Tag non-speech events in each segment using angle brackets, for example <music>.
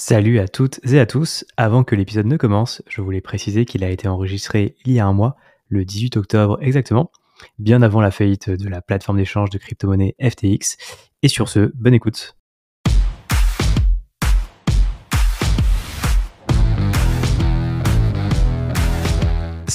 Salut à toutes et à tous. Avant que l'épisode ne commence, je voulais préciser qu'il a été enregistré il y a un mois, le 18 octobre exactement, bien avant la faillite de la plateforme d'échange de crypto-monnaie FTX. Et sur ce, bonne écoute.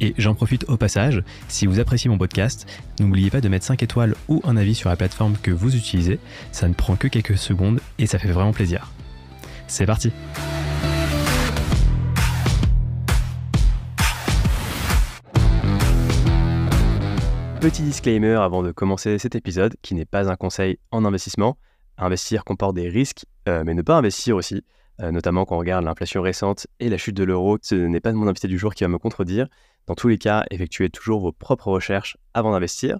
Et j'en profite au passage, si vous appréciez mon podcast, n'oubliez pas de mettre 5 étoiles ou un avis sur la plateforme que vous utilisez, ça ne prend que quelques secondes et ça fait vraiment plaisir. C'est parti Petit disclaimer avant de commencer cet épisode, qui n'est pas un conseil en investissement. Investir comporte des risques, euh, mais ne pas investir aussi, euh, notamment quand on regarde l'inflation récente et la chute de l'euro. Ce n'est pas mon invité du jour qui va me contredire. Dans tous les cas, effectuez toujours vos propres recherches avant d'investir.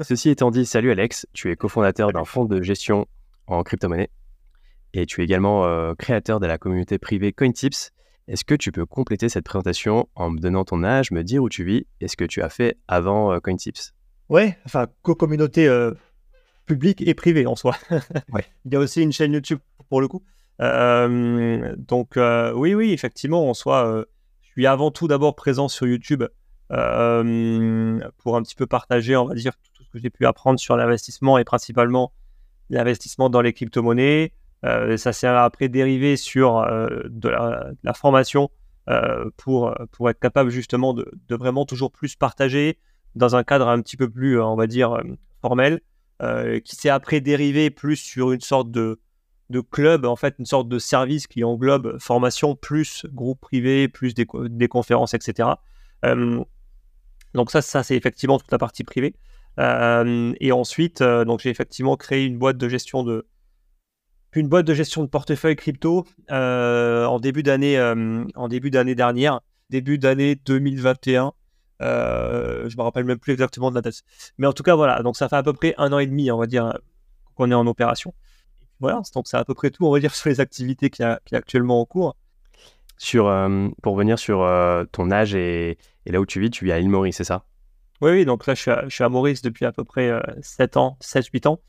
Ceci étant dit, salut Alex, tu es cofondateur d'un fonds de gestion en crypto-monnaie et tu es également euh, créateur de la communauté privée CoinTips. Est-ce que tu peux compléter cette présentation en me donnant ton âge, me dire où tu vis et ce que tu as fait avant CoinTips? Ouais, enfin, co-communauté public et privé en soi. <laughs> Il y a aussi une chaîne YouTube pour le coup. Euh, donc euh, oui, oui, effectivement, en soi, euh, suis avant tout d'abord présent sur YouTube pour un petit peu partager, on va dire, tout ce que j'ai pu apprendre sur l'investissement et principalement l'investissement dans les crypto-monnaies. ça s'est après dérivé sur de la, formation pour, pour être capable justement de, vraiment toujours plus partager dans un cadre un petit peu plus, on va dire, formel. Euh, qui s'est après dérivé plus sur une sorte de, de club, en fait, une sorte de service qui englobe formation plus groupe privé, plus des, conférences, etc. Euh, donc ça, ça c'est effectivement toute la partie privée. Euh, et ensuite, donc j'ai effectivement créé une boîte de gestion de une boîte de gestion de portefeuille crypto en début d'année en début d'année dernière, début d'année 2021. Euh, je me rappelle même plus exactement de la date. Mais en tout cas, voilà. Donc ça fait à peu près un an et demi, on va dire, qu'on est en opération. Voilà. Donc c'est à peu près tout, on va dire, <laughs> sur les activités qui a, qui actuellement en cours. Sur, euh, pour venir sur euh, ton âge et, là où tu vis, tu vis à l'île Maurice, c'est ça? Oui, oui, donc là je suis, à, je suis à Maurice depuis à peu près 7 ans, 7-8 ans.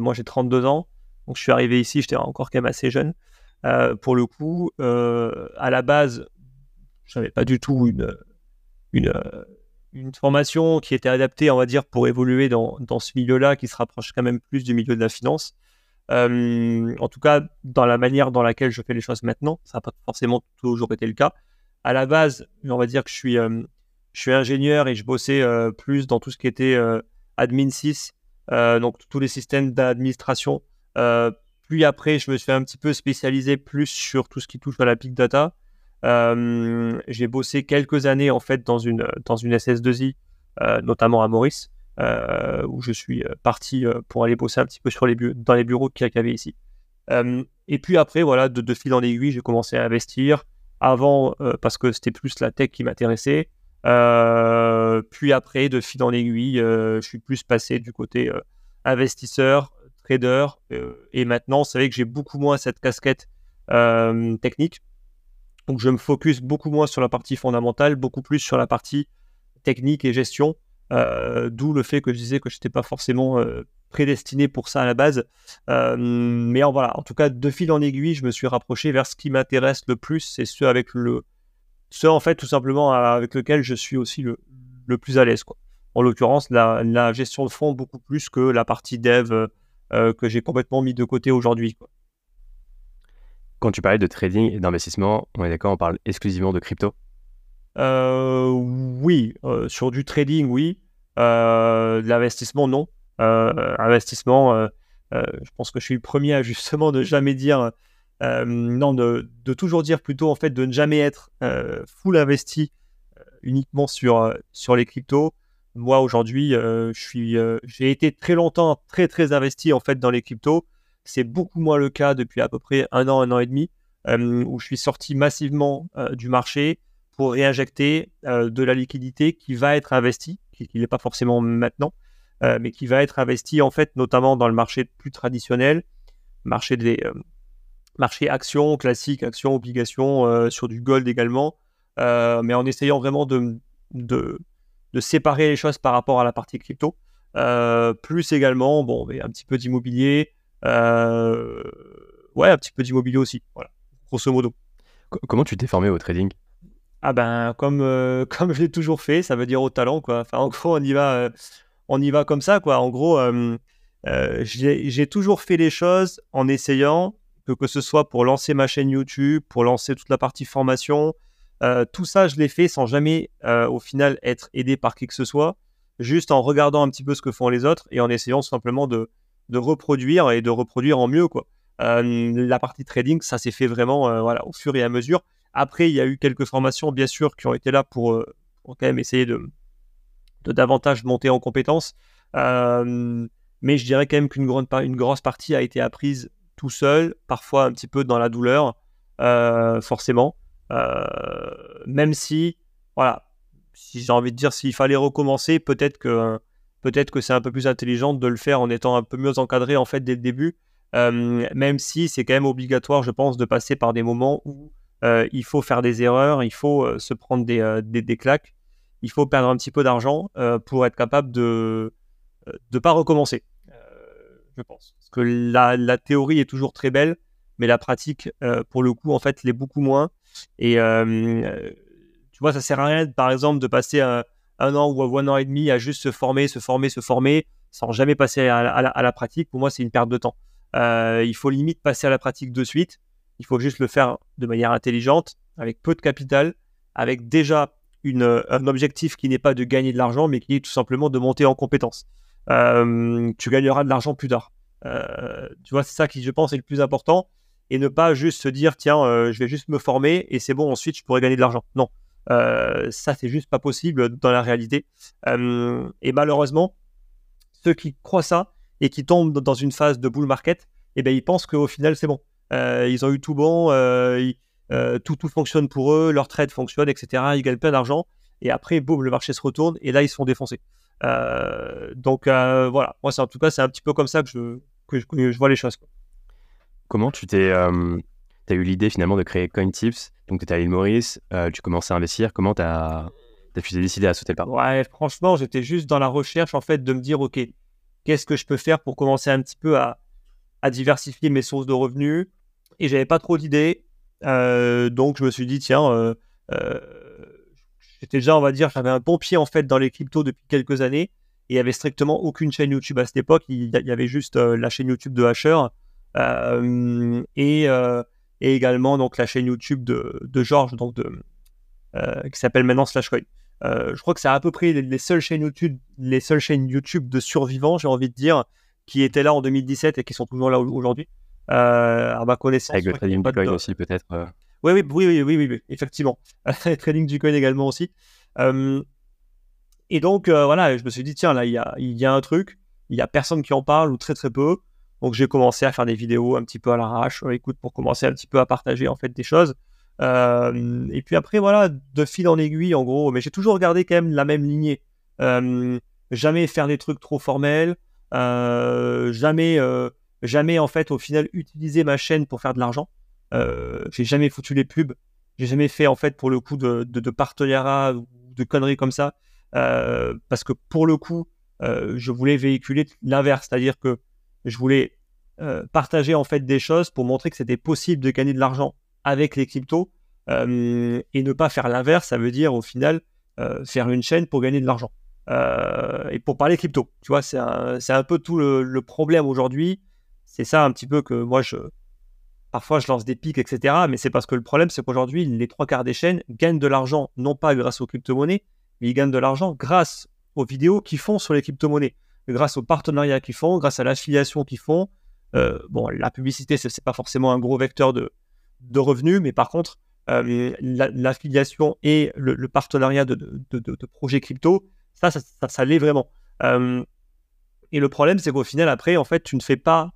moi j'ai 32 ans, donc je suis arrivé ici, j'étais encore quand même assez jeune. pour le coup, à la base, je n'avais pas du tout une, une, euh, une formation qui était adaptée, on va dire, pour évoluer dans, dans ce milieu-là, qui se rapproche quand même plus du milieu de la finance. Euh, en tout cas, dans la manière dans laquelle je fais les choses maintenant, ça n'a pas forcément toujours été le cas. À la base, on va dire que je suis, euh, ingénieur et je bossais plus dans tout ce qui était admin 6, donc tous les systèmes d'administration. puis après, je me suis un petit peu spécialisé plus sur tout ce qui touche à la big data. Euh, j'ai bossé quelques années en fait dans une, dans une SS2I, euh, notamment à Maurice, euh, où je suis parti pour aller bosser un petit peu dans les bureaux qu'il y avait ici. et puis après, voilà, de, de fil en aiguille, j'ai commencé à investir. Avant, parce que c'était plus la tech qui m'intéressait. puis après, de fil en aiguille, je suis plus passé du côté investisseur, trader. et maintenant, c'est vrai que j'ai beaucoup moins cette casquette technique. Donc je me focus beaucoup moins sur la partie fondamentale, beaucoup plus sur la partie technique et gestion. Euh, d'où le fait que je disais que je n'étais pas forcément euh, prédestiné pour ça à la base. Euh, mais en, voilà, en tout cas, de fil en aiguille, je me suis rapproché vers ce qui m'intéresse le plus, c'est ce avec le, ce en fait tout simplement avec lequel je suis aussi le, le plus à l'aise. En l'occurrence, la, gestion de fonds beaucoup plus que la partie dev que j'ai complètement mis de côté aujourd'hui. Quand tu parlais de trading et d'investissement, on est d'accord, on parle exclusivement de crypto? Oui, euh, sur du trading, oui. Euh, l'investissement, non. investissement, je pense que je suis le premier à justement ne jamais dire, non, de, toujours dire plutôt en fait de ne jamais être full investi uniquement sur, sur les cryptos. Moi aujourd'hui, j'ai été très longtemps très très investi en fait dans les cryptos. C'est beaucoup moins le cas depuis à peu près un an, un an et demi, euh, où je suis sorti massivement euh, du marché pour réinjecter euh, de la liquidité qui va être investie, qui n'est pas forcément maintenant. mais qui va être investi en fait notamment dans le marché plus traditionnel, marché des marché actions classiques, actions, obligations, sur du gold également, mais en essayant vraiment de, de, séparer les choses par rapport à la partie crypto. plus également, bon, un petit peu d'immobilier, ouais, un petit peu d'immobilier aussi, voilà, grosso modo. Comment tu t'es formé au trading? Ah ben, comme, euh, <laughs> comme je l'ai toujours fait, ça veut dire au talent, quoi. Enfin, en gros, on y va, euh, on y va comme ça, quoi. En gros, euh, j'ai toujours fait les choses en essayant, que, que ce soit pour lancer ma chaîne YouTube, pour lancer toute la partie formation, tout ça, je l'ai fait sans jamais, au final, être aidé par qui que ce soit, juste en regardant un petit peu ce que font les autres et en essayant simplement de, de reproduire et de reproduire en mieux, quoi. Euh, la partie trading, ça s'est fait vraiment euh, voilà, au fur et à mesure. Après, il y a eu quelques formations, bien sûr, qui ont été là pour, euh, quand même essayer de, davantage monter en compétences. mais je dirais quand même qu'une grande une grosse partie a été apprise tout seul, parfois un petit peu dans la douleur, forcément. même si, voilà, si j'ai envie de dire, s'il fallait recommencer, peut-être que peut-être que c'est un peu plus intelligent de le faire en étant un peu mieux encadré en fait dès le début même si c'est quand même obligatoire, je pense, de passer par des moments où il faut faire des erreurs, il faut se prendre des, des, claques, il faut perdre un petit peu d'argent pour être capable de ne pas recommencer, je pense. Parce que la, la, théorie est toujours très belle, mais la pratique, pour le coup, en fait, l'est beaucoup moins. Et tu vois, ça sert à rien, par exemple, de passer un, an ou un an et demi à juste se former, se former, se former, sans jamais passer à la pratique. Pour moi, c'est une perte de temps. Euh, il faut limite passer à la pratique de suite. Il faut juste le faire de manière intelligente, avec peu de capital, avec déjà un objectif qui n'est pas de gagner de l'argent, mais qui est tout simplement de monter en compétence. Euh, tu gagneras de l'argent plus tard. Euh, tu vois, c'est ça qui, je pense, est le plus important. Et ne pas juste se dire, tiens, je vais juste me former et c'est bon, ensuite je pourrai gagner de l'argent. Non, ça, c'est juste pas possible dans la réalité. et malheureusement, ceux qui croient ça, et qui tombent dans une phase de bull market, et eh ben ils pensent qu'au final c'est bon. Euh, ils ont eu tout bon, euh, euh, tout, tout fonctionne pour eux, leur trade fonctionne, etc. Ils gagnent plein d'argent et après boum le marché se retourne et là ils se font défoncer. donc voilà, moi c'est en tout cas c'est un petit peu comme ça que je, que je, vois les choses. Comment tu t'es as eu l'idée finalement de créer CoinTips? Donc tu étais à l'île Maurice, tu commençais à investir, comment tu as, as décidé à sauter le pas Ouais, franchement, j'étais juste dans la recherche en fait de me dire, ok, qu'est-ce que je peux faire pour commencer un petit peu à, diversifier mes sources de revenus? Et j'avais pas trop d'idées. Euh, donc je me suis dit, tiens, euh, euh, j'étais déjà, on va dire, j'avais un bon pied en fait dans les cryptos depuis quelques années et il n'y avait strictement aucune chaîne YouTube à cette époque. Il y avait juste la chaîne YouTube de Hasher et, également donc la chaîne YouTube de, de Georges, donc qui s'appelle maintenant Slashcoin. Euh, je crois que c'est à peu près les, seules chaînes YouTube, les seules chaînes YouTube de survivants, j'ai envie de dire, qui étaient là en 2017 et qui sont toujours là aujourd'hui. Euh, à ma connaissance. Avec le trading du coin aussi, peut-être. Euh. Oui, oui, oui, oui, oui, oui, effectivement. le <laughs> trading du coin également aussi. et donc, voilà, je me suis dit, tiens, là, il y a, y a un truc, il y a personne qui en parle ou très, très peu. Donc, j'ai commencé à faire des vidéos un petit peu à l'arrache, écoute, pour commencer un petit peu à partager, en fait, des choses. Euh, et puis après, voilà, de fil en aiguille, en gros. Mais j'ai toujours regardé quand même la même lignée. Euh, jamais faire des trucs trop formels. Euh, jamais, jamais, en fait, au final, utiliser ma chaîne pour faire de l'argent. j'ai jamais foutu les pubs. J'ai jamais fait, en fait, pour le coup, de, de, partenariat ou de conneries comme ça. parce que pour le coup, je voulais véhiculer l'inverse. C'est-à-dire que je voulais partager, en fait, des choses pour montrer que c'était possible de gagner de l'argent avec les cryptos euh, et ne pas faire l'inverse, ça veut dire au final euh, faire une chaîne pour gagner de l'argent. Euh, et pour parler crypto, tu vois, c'est un, un, peu tout le, problème aujourd'hui. C'est ça un petit peu que moi, je, parfois je lance des pics, etc. Mais c'est parce que le problème, c'est qu'aujourd'hui, les trois quarts des chaînes gagnent de l'argent, non pas grâce aux crypto-monnaies, mais ils gagnent de l'argent grâce aux vidéos qu'ils font sur les crypto-monnaies, grâce aux partenariats qu'ils font, grâce à l'affiliation qu'ils font. bon, la publicité, ce n'est pas forcément un gros vecteur de, de revenus, mais par contre, euh, l'affiliation et le, partenariat de, de, projets crypto, ça, ça, ça, l'est vraiment. Euh, et le problème, c'est qu'au final, après, en fait, tu ne fais pas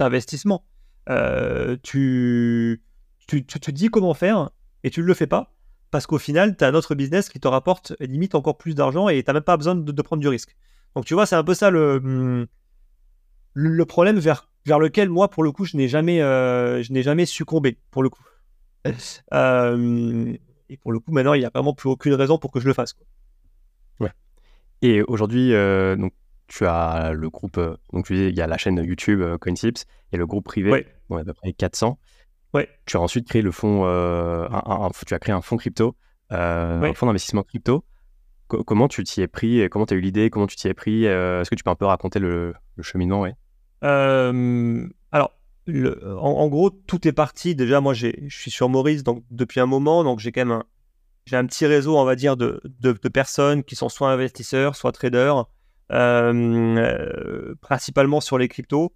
d'investissement. Euh, tu, tu, tu, te dis comment faire et tu ne le fais pas parce qu'au final, tu as un autre business qui te rapporte limite encore plus d'argent et tu n'as même pas besoin de, prendre du risque. Donc tu vois, c'est un peu ça le, le problème vers, vers lequel moi, pour le coup, je n'ai jamais, euh, je n'ai jamais succombé, pour le coup. <laughs> Euh, et pour le coup, maintenant, il n'y a vraiment plus aucune raison pour que je le fasse. Quoi. Ouais. Et aujourd'hui, donc, tu as le groupe, donc tu dis, il y a la chaîne YouTube CoinTips et le groupe privé, ouais. à peu près 400. Ouais. Tu as ensuite créé le fonds, un, tu as créé un fonds crypto, un fonds d'investissement crypto comment tu t'y es pris Comment tu as eu l'idée Comment tu t'y es pris Est-ce que tu peux un peu raconter le, cheminement ouais? Euh, Alors, en, gros, tout est parti. Déjà, moi, je suis sur Maurice donc, depuis un moment, donc j'ai quand même un, j'ai un petit réseau, on va dire, de, de, personnes qui sont soit investisseurs, soit traders, euh, principalement sur les cryptos.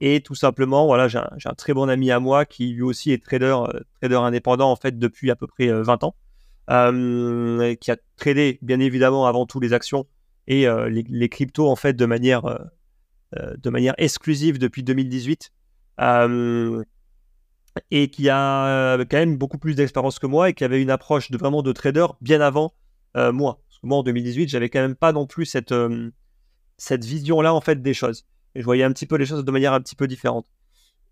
Et tout simplement, voilà, j'ai un, très bon ami à moi qui lui aussi est trader, euh, trader indépendant en fait depuis à peu près 20 ans. Euh, qui a tradé bien évidemment avant tout les actions et euh, les, cryptos en fait de manière, euh, de manière exclusive depuis 2018 et qui a quand même beaucoup plus d'expérience que moi et qui avait une approche de vraiment de trader bien avant moi. Parce que moi en 2018, j'avais quand même pas non plus cette, cette vision-là en fait des choses. Et je voyais un petit peu les choses de manière un petit peu différente.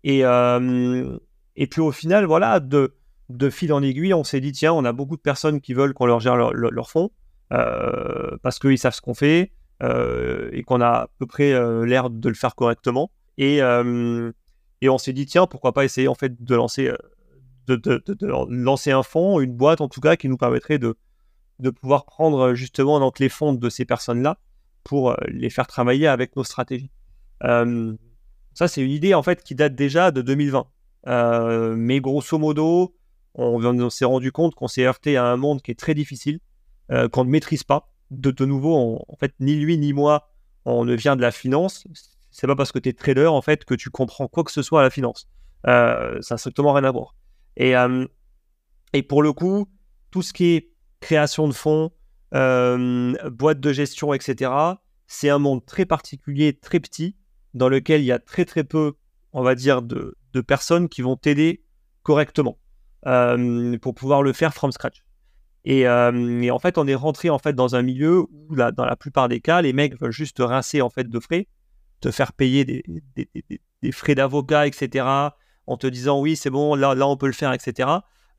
Et, et puis au final, voilà, de, de fil en aiguille, on s'est dit tiens, on a beaucoup de personnes qui veulent qu'on leur gère leur, fonds euh, parce qu'ils savent ce qu'on fait euh, et qu'on a à peu près euh, l'air de le faire correctement. Et, et on s'est dit tiens, pourquoi pas essayer en fait de lancer, de, lancer un fonds, une boîte en tout cas, qui nous permettrait de, de pouvoir prendre justement donc, les fonds de ces personnes-là pour les faire travailler avec nos stratégies. ça, c'est une idée en fait qui date déjà de 2020. mais grosso modo, on, s'est rendu compte qu'on s'est heurté à un monde qui est très difficile, euh, qu'on ne maîtrise pas. De, nouveau, en fait, ni lui ni moi, on ne vient de la finance. C'est pas parce que tu es trader en fait que tu comprends quoi que ce soit à la finance. Euh, ça n'a strictement rien à voir. Euh, et pour le coup, tout ce qui est création de fonds, boîte de gestion, etc., c'est un monde très particulier, très petit, dans lequel il y a très très peu, on va dire, de personnes qui vont t'aider correctement. Euh, pour pouvoir le faire from scratch. Euh, et, en fait, on est rentré en fait dans un milieu où, dans la plupart des cas, les mecs veulent juste rincer en fait de frais, te faire payer des, des, frais d'avocat, etc. En te disant oui, c'est bon, là, là, on peut le faire, etc.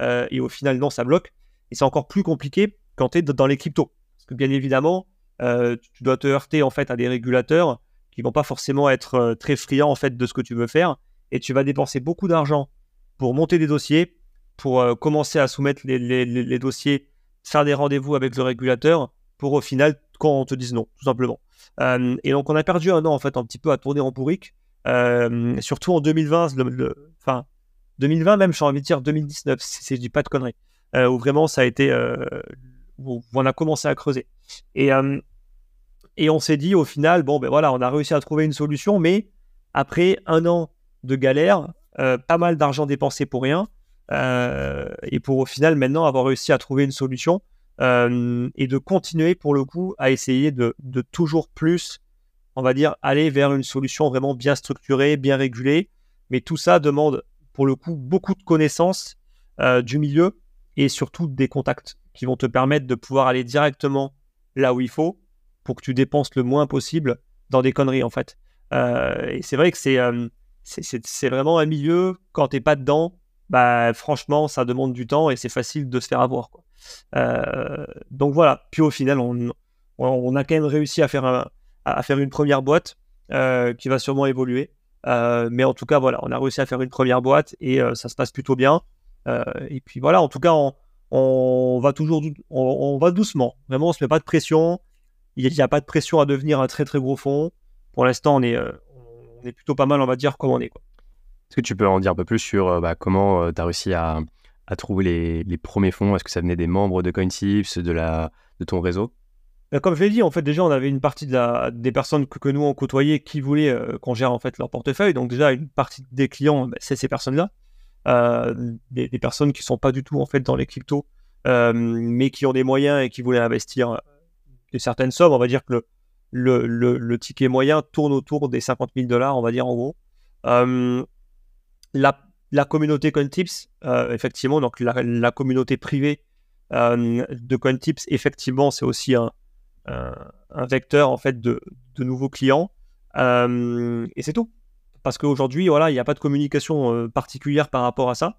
Euh, et au final, non, ça bloque. Et c'est encore plus compliqué quand tu es dans les cryptos. Parce que bien évidemment, tu dois te heurter en fait à des régulateurs qui vont pas forcément être très friands en fait de ce que tu veux faire. Et tu vas dépenser beaucoup d'argent pour monter des dossiers, pour euh, commencer à soumettre les, dossiers, faire des rendez-vous avec le régulateur pour au final quand on te dise non, tout simplement. Euh, et donc on a perdu un an en fait un petit peu à tourner en bourrique, euh, surtout en 2020, enfin 2020 même, j'ai envie de dire 2019, si, je dis pas de conneries, où vraiment ça a été, on a commencé à creuser. Et, et on s'est dit au final, bon ben voilà, on a réussi à trouver une solution, mais après un an de galère, pas mal d'argent dépensé pour rien, euh, et pour au final maintenant avoir réussi à trouver une solution euh, et de continuer pour le coup à essayer de, toujours plus, on va dire, aller vers une solution vraiment bien structurée, bien régulée. Mais tout ça demande pour le coup beaucoup de connaissances euh, du milieu et surtout des contacts qui vont te permettre de pouvoir aller directement là où il faut pour que tu dépenses le moins possible dans des conneries en fait. et c'est vrai que c'est c'est vraiment un milieu quand t'es pas dedans bah franchement, ça demande du temps et c'est facile de se faire avoir. Quoi. Euh, donc voilà. Puis au final, on, on, a quand même réussi à faire, un, à faire une première boîte euh, qui va sûrement évoluer. Euh, mais en tout cas, voilà, on a réussi à faire une première boîte et ça se passe plutôt bien. et puis voilà, en tout cas, on, on va toujours, on, va doucement. Vraiment, on se met pas de pression. Il n'y a, pas de pression à devenir un très très gros fond. Pour l'instant, on est, on est plutôt pas mal, on va dire, comme on est. Est-ce que tu peux en dire un peu plus sur euh, bah, comment euh, tu as réussi à, trouver les, premiers fonds? Est-ce que ça venait des membres de CoinTips, de, la, de ton réseau? Bah, comme je l'ai dit, en fait, déjà, on avait une partie de la, des personnes que, nous on côtoyait qui voulaient euh, qu'on gère en fait leur portefeuille. Donc déjà, une partie des clients, bah, c'est ces personnes-là, des, personnes qui sont pas du tout en fait dans les cryptos, mais qui ont des moyens et qui voulaient investir de certaines sommes. On va dire que le, le, ticket moyen tourne autour des 50 000 dollars, on va dire en gros la, communauté CoinTips, euh, effectivement, donc la, communauté privée euh, de CoinTips, effectivement, c'est aussi un, un, vecteur en fait de, nouveaux clients. et c'est tout. Parce qu'aujourd'hui, voilà, il n'y a pas de communication particulière par rapport à ça.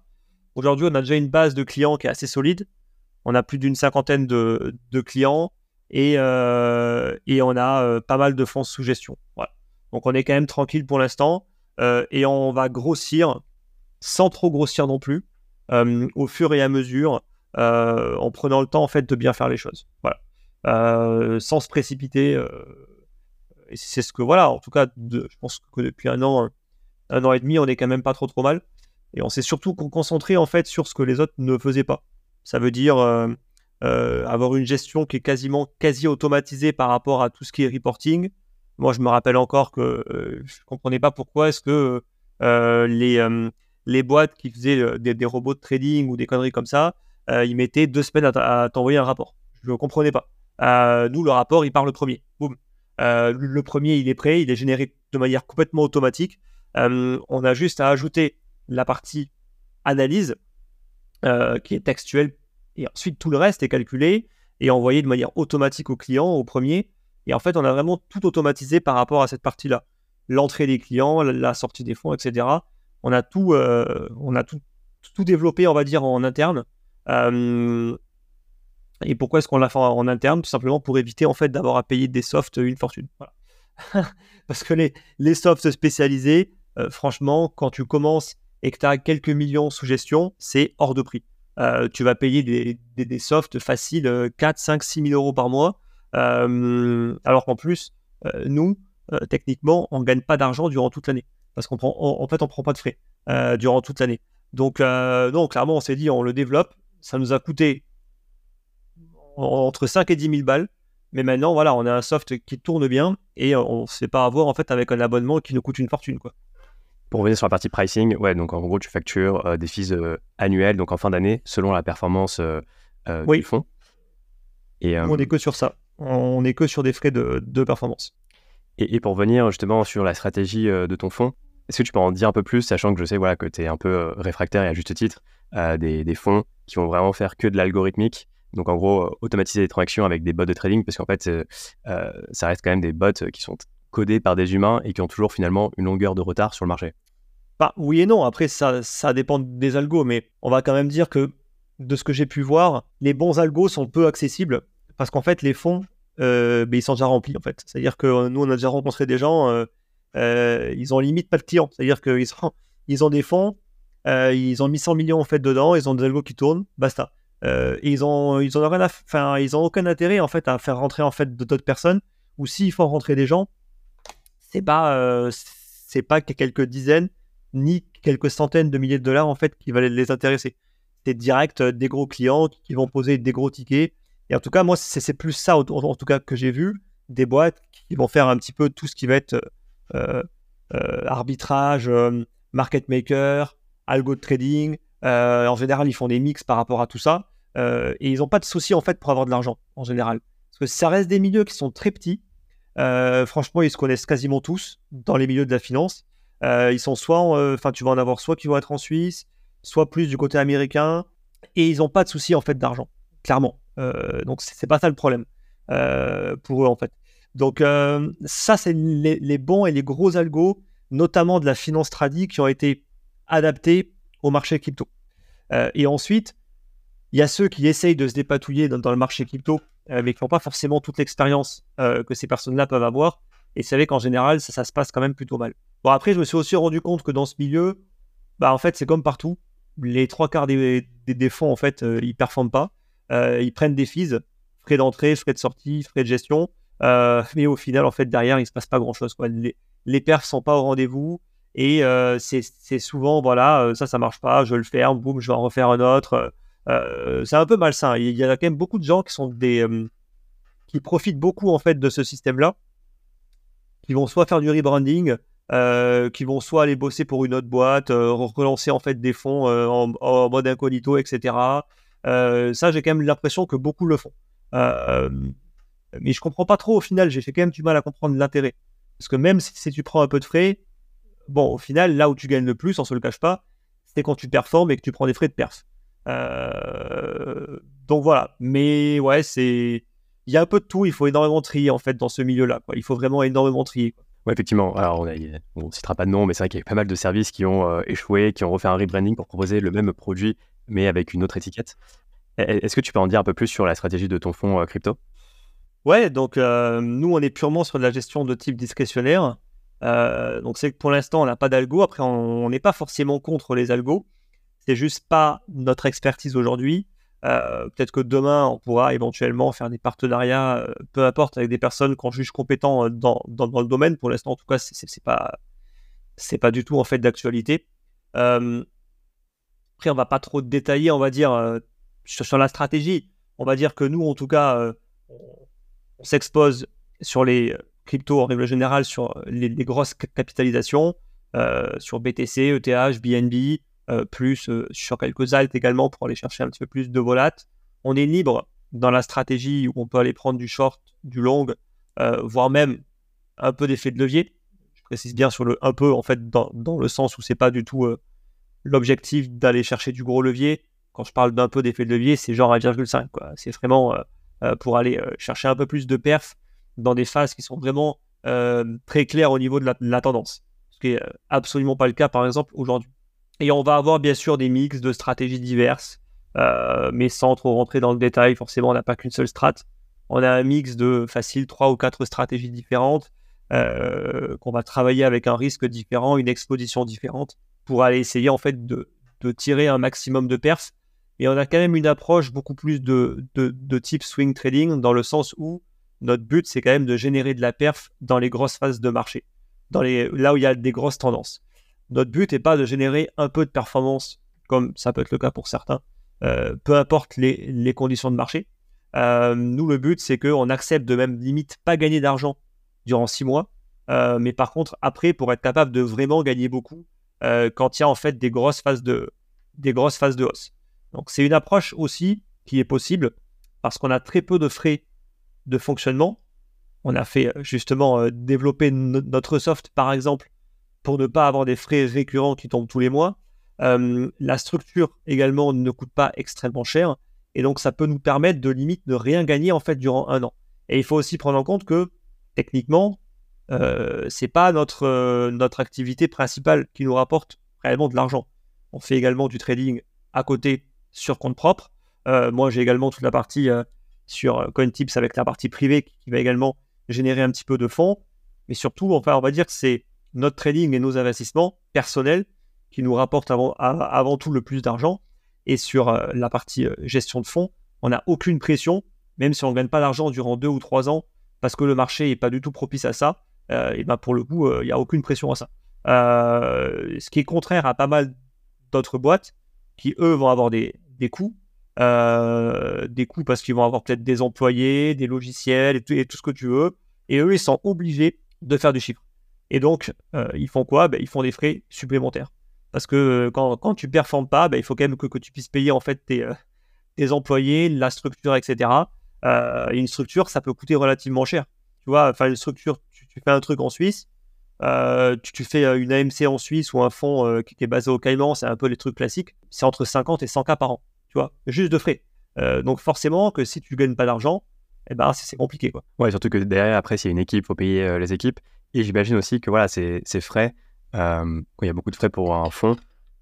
Aujourd'hui, on a déjà une base de clients qui est assez solide. On a plus d'une cinquantaine de, clients et, et, on a pas mal de fonds sous gestion. Donc on est quand même tranquille pour l'instant et on va grossir sans trop grossir non plus au fur et à mesure en prenant le temps en fait de bien faire les choses. Euh, sans se précipiter. Euh, et c'est ce que, voilà, en tout cas, je pense que depuis un an, un an et demi, on est quand même pas trop trop mal. Et on s'est surtout concentré en fait sur ce que les autres ne faisaient pas. Ça veut dire euh, avoir une gestion qui est quasiment quasi automatisée par rapport à tout ce qui est reporting. Moi, je me rappelle encore que je comprenais pas pourquoi est-ce que les, les boîtes qui faisaient des, robots de trading ou des conneries comme ça, ils mettaient deux semaines à, t'envoyer un rapport. Je ne comprenais pas. Euh, nous, le rapport, il part le premier. Euh, le premier, il est prêt, il est généré de manière complètement automatique. Euh, on a juste à ajouter la partie analyse qui est textuelle et ensuite tout le reste est calculé et envoyé de manière automatique au client, au premier. Et en fait, on a vraiment tout automatisé par rapport à cette partie-là. L'entrée des clients, la sortie des fonds, etc. On a tout, on a tout, tout, développé, on va dire, en interne. Et pourquoi est-ce qu'on l'a fait en, interne? Tout simplement pour éviter en fait d'avoir à payer des softs une fortune. <laughs> Parce que les, les softs spécialisés, euh, franchement, quand tu commences et que tu as quelques millions sous gestion, c'est hors de prix. Euh, tu vas payer des, des, softs faciles 4, 5, 6 000 euros par mois. Euh, alors qu'en plus, nous, techniquement, on ne gagne pas d'argent durant toute l'année. Parce qu'en en fait, on ne prend pas de frais durant toute l'année. Donc, non, clairement, on s'est dit, on le développe. Ça nous a coûté entre 5 et 10 000 balles. Mais maintenant, voilà, on a un soft qui tourne bien et on ne se fait pas avoir en fait avec un abonnement qui nous coûte une fortune. Quoi. Pour revenir sur la partie pricing, ouais, donc en gros, tu factures euh, des fees euh, annuels, donc en fin d'année, selon la performance euh, oui. du fonds. Et, on n'est que sur ça. On n'est que sur des frais de, de performance. Et, et, pour revenir justement sur la stratégie de ton fonds, est-ce que tu peux en dire un peu plus, sachant que je sais voilà, que tu es un peu réfractaire et à juste titre des, des fonds qui vont vraiment faire que de l'algorithmique donc en gros, euh, automatiser les transactions avec des bots de trading, parce qu'en fait, euh, euh, ça reste quand même des bots qui sont codés par des humains et qui ont toujours finalement une longueur de retard sur le marché. Bah, oui et non, après ça, ça dépend des algos, mais on va quand même dire que de ce que j'ai pu voir, les bons algos sont peu accessibles, parce qu'en fait les fonds, ben, ils sont déjà remplis. C'est-à-dire que nous on a déjà rencontré des gens, ils ont limite pas de clients, c'est-à-dire qu'ils ont, ils ont des fonds, ils ont mis 100 millions en fait dedans, ils ont des algos qui tournent, basta. Euh, ils ont ils ont aucun intérêt en fait à faire rentrer en fait d'autres personnes. Ou s'il faut rentrer des gens c'est pas euh, c'est pas quelques dizaines ni quelques centaines de milliers de dollars en fait qui va les intéresser. C'est direct euh, des gros clients qui vont poser des gros tickets. Et en tout cas moi c'est plus ça en, tout cas que j'ai vu. Des boîtes qui vont faire un petit peu tout ce qui va être arbitrage market maker algo de trading en général, ils font des mix par rapport à tout ça. Euh, et ils n'ont pas de souci en fait pour avoir de l'argent en général. Parce que ça reste des milieux qui sont très petits. Euh, franchement, ils se connaissent quasiment tous dans les milieux de la finance. Euh, ils sont soit, enfin, tu vas en avoir soit qui vont être en Suisse, soit plus du côté américain, et ils n'ont pas de souci en fait d'argent, clairement. donc c'est pas ça le problème pour eux en fait. Donc ça, c'est les, bons et les gros algos, notamment de la finance tradie, qui ont été adaptés au marché crypto. et ensuite, il y a ceux qui essayent de se dépatouiller dans, le marché crypto, euh, mais qui n'ont pas forcément toute l'expérience euh, que ces personnes-là peuvent avoir. Et c'est vrai qu'en général, ça, se passe quand même plutôt mal. Bon, après, je me suis aussi rendu compte que dans ce milieu, bah, en fait, c'est comme partout. Les trois quarts des, des, fonds, en fait, euh, ils performent pas. ils prennent des fees, frais d'entrée, frais de sortie, frais de gestion. mais au final, en fait, derrière, il se passe pas grand-chose. Les, les perfs sont pas au rendez-vous. Et c'est souvent, voilà, ça, ça marche pas, je le ferme, boum, je vais en refaire un autre. Euh, c'est un peu malsain. Il y a quand même beaucoup de gens qui sont des euh, qui profitent beaucoup en fait de ce système-là, qui vont soit faire du rebranding, euh, qui vont soit aller bosser pour une autre boîte, relancer en fait des fonds en, mode incognito, etc. ça, j'ai quand même l'impression que beaucoup le font. mais je comprends pas trop au final. J'ai fait quand même du mal à comprendre l'intérêt, parce que même si, si, tu prends un peu de frais, bon, au final, là où tu gagnes le plus, on se le cache pas, c'est quand tu performes et que tu prends des frais de perf. Euh, donc voilà. Mais ouais, c'est il y a un peu de tout. Il faut énormément trier en fait dans ce milieu-là. Il faut vraiment énormément trier. Oui, effectivement. Alors, on ne citera pas de nom, mais c'est vrai qu'il y a pas mal de services qui ont euh, échoué, qui ont refait un rebranding pour proposer le même produit, mais avec une autre étiquette. Est-ce que tu peux en dire un peu plus sur la stratégie de ton fonds euh, crypto? Ouais, donc euh, nous, on est purement sur de la gestion de type discrétionnaire. donc, c'est que pour l'instant, on n'a pas d'algo. Après, on n'est pas forcément contre les algos. C'est juste pas notre expertise aujourd'hui. Euh, peut-être que demain, on pourra éventuellement faire des partenariats, euh, peu importe, avec des personnes qu'on juge compétents euh, dans, dans, le domaine. Pour l'instant, en tout cas, c'est pas c'est pas du tout en fait d'actualité. après, on va pas trop détailler, on va dire sur, la stratégie. On va dire que nous, en tout cas, on, s'expose sur les cryptos en règle générale, sur les, les grosses capitalisations, sur BTC, ETH, BNB, plus euh, sur quelques altes également pour aller chercher un petit peu plus de volates. On est libre dans la stratégie où on peut aller prendre du short, du long, euh, voire même un peu d'effet de levier. Je précise bien sur le un peu en fait dans, le sens où c'est pas du tout l'objectif d'aller chercher du gros levier. Quand je parle d'un peu d'effet de levier, c'est genre 1,5 quoi. C'est vraiment pour aller chercher un peu plus de perf dans des phases qui sont vraiment très claires au niveau de la tendance. Ce qui est absolument pas le cas par exemple aujourd'hui. Et on va avoir bien sûr des mix de stratégies diverses, euh, mais sans trop rentrer dans le détail. Forcément, on n'a pas qu'une seule strat. On a un mix de facile trois ou quatre stratégies différentes euh, qu'on va travailler avec un risque différent, une exposition différente pour aller essayer en fait de, tirer un maximum de perf. Et on a quand même une approche beaucoup plus de, de, type swing trading dans le sens où notre but c'est quand même de générer de la perf dans les grosses phases de marché, dans les, là où il y a des grosses tendances. Notre but n'est pas de générer un peu de performance, comme ça peut être le cas pour certains, euh, peu importe les, conditions de marché. Euh, nous, le but, c'est qu'on accepte de même limite pas gagner d'argent durant six mois, euh, mais par contre, après, pour être capable de vraiment gagner beaucoup quand il y a en fait des grosses phases de, des grosses phases de hausse. Donc, c'est une approche aussi qui est possible parce qu'on a très peu de frais de fonctionnement. On a fait justement développer notre soft, par exemple, pour ne pas avoir des frais récurrents qui tombent tous les mois. Euh, la structure également ne coûte pas extrêmement cher et donc ça peut nous permettre de limite ne rien gagner en fait durant un an. Et il faut aussi prendre en compte que techniquement, euh, c'est pas notre, euh, notre activité principale qui nous rapporte réellement de l'argent. On fait également du trading à côté sur compte propre. Euh, moi, j'ai également toute la partie sur CoinTips avec la partie privée qui va également générer un petit peu de fonds. Mais surtout, enfin, on va dire que c'est notre trading et nos investissements personnels qui nous rapportent avant, avant tout le plus d'argent. Et sur euh, la partie euh, gestion de fonds, on n'a aucune pression, même si on ne gagne pas d'argent durant deux ou trois ans, parce que le marché n'est pas du tout propice à ça. Euh, et ben pour le coup, il n'y a aucune pression à ça. ce qui est contraire à pas mal d'autres boîtes qui, eux, vont avoir des, des coûts. des coûts parce qu'ils vont avoir peut-être des employés, des logiciels et tout, et tout ce que tu veux. Et eux, ils sont obligés de faire du chiffre. Et donc, euh, ils font quoi? Ben, Ils font des frais supplémentaires. Parce que euh, quand, quand tu performes pas, ben, il faut quand même que, que, tu puisses payer en fait tes, euh, employés, la structure, etc. et une structure, ça peut coûter relativement cher. Tu vois, enfin, une structure, tu, fais un truc en Suisse, tu, fais une AMC en Suisse ou un fonds qui, est basé au Caïman, c'est un peu les trucs classiques, c'est entre 50 et 100 k par an. Tu vois, juste de frais. donc forcément que si tu gagnes pas d'argent, eh ben, c'est compliqué. Quoi. Ouais, surtout que derrière, après, s'il y a une équipe, faut payer les équipes. Et j'imagine aussi que voilà, ces, ces frais, euh, quand il y a beaucoup de frais pour un fonds,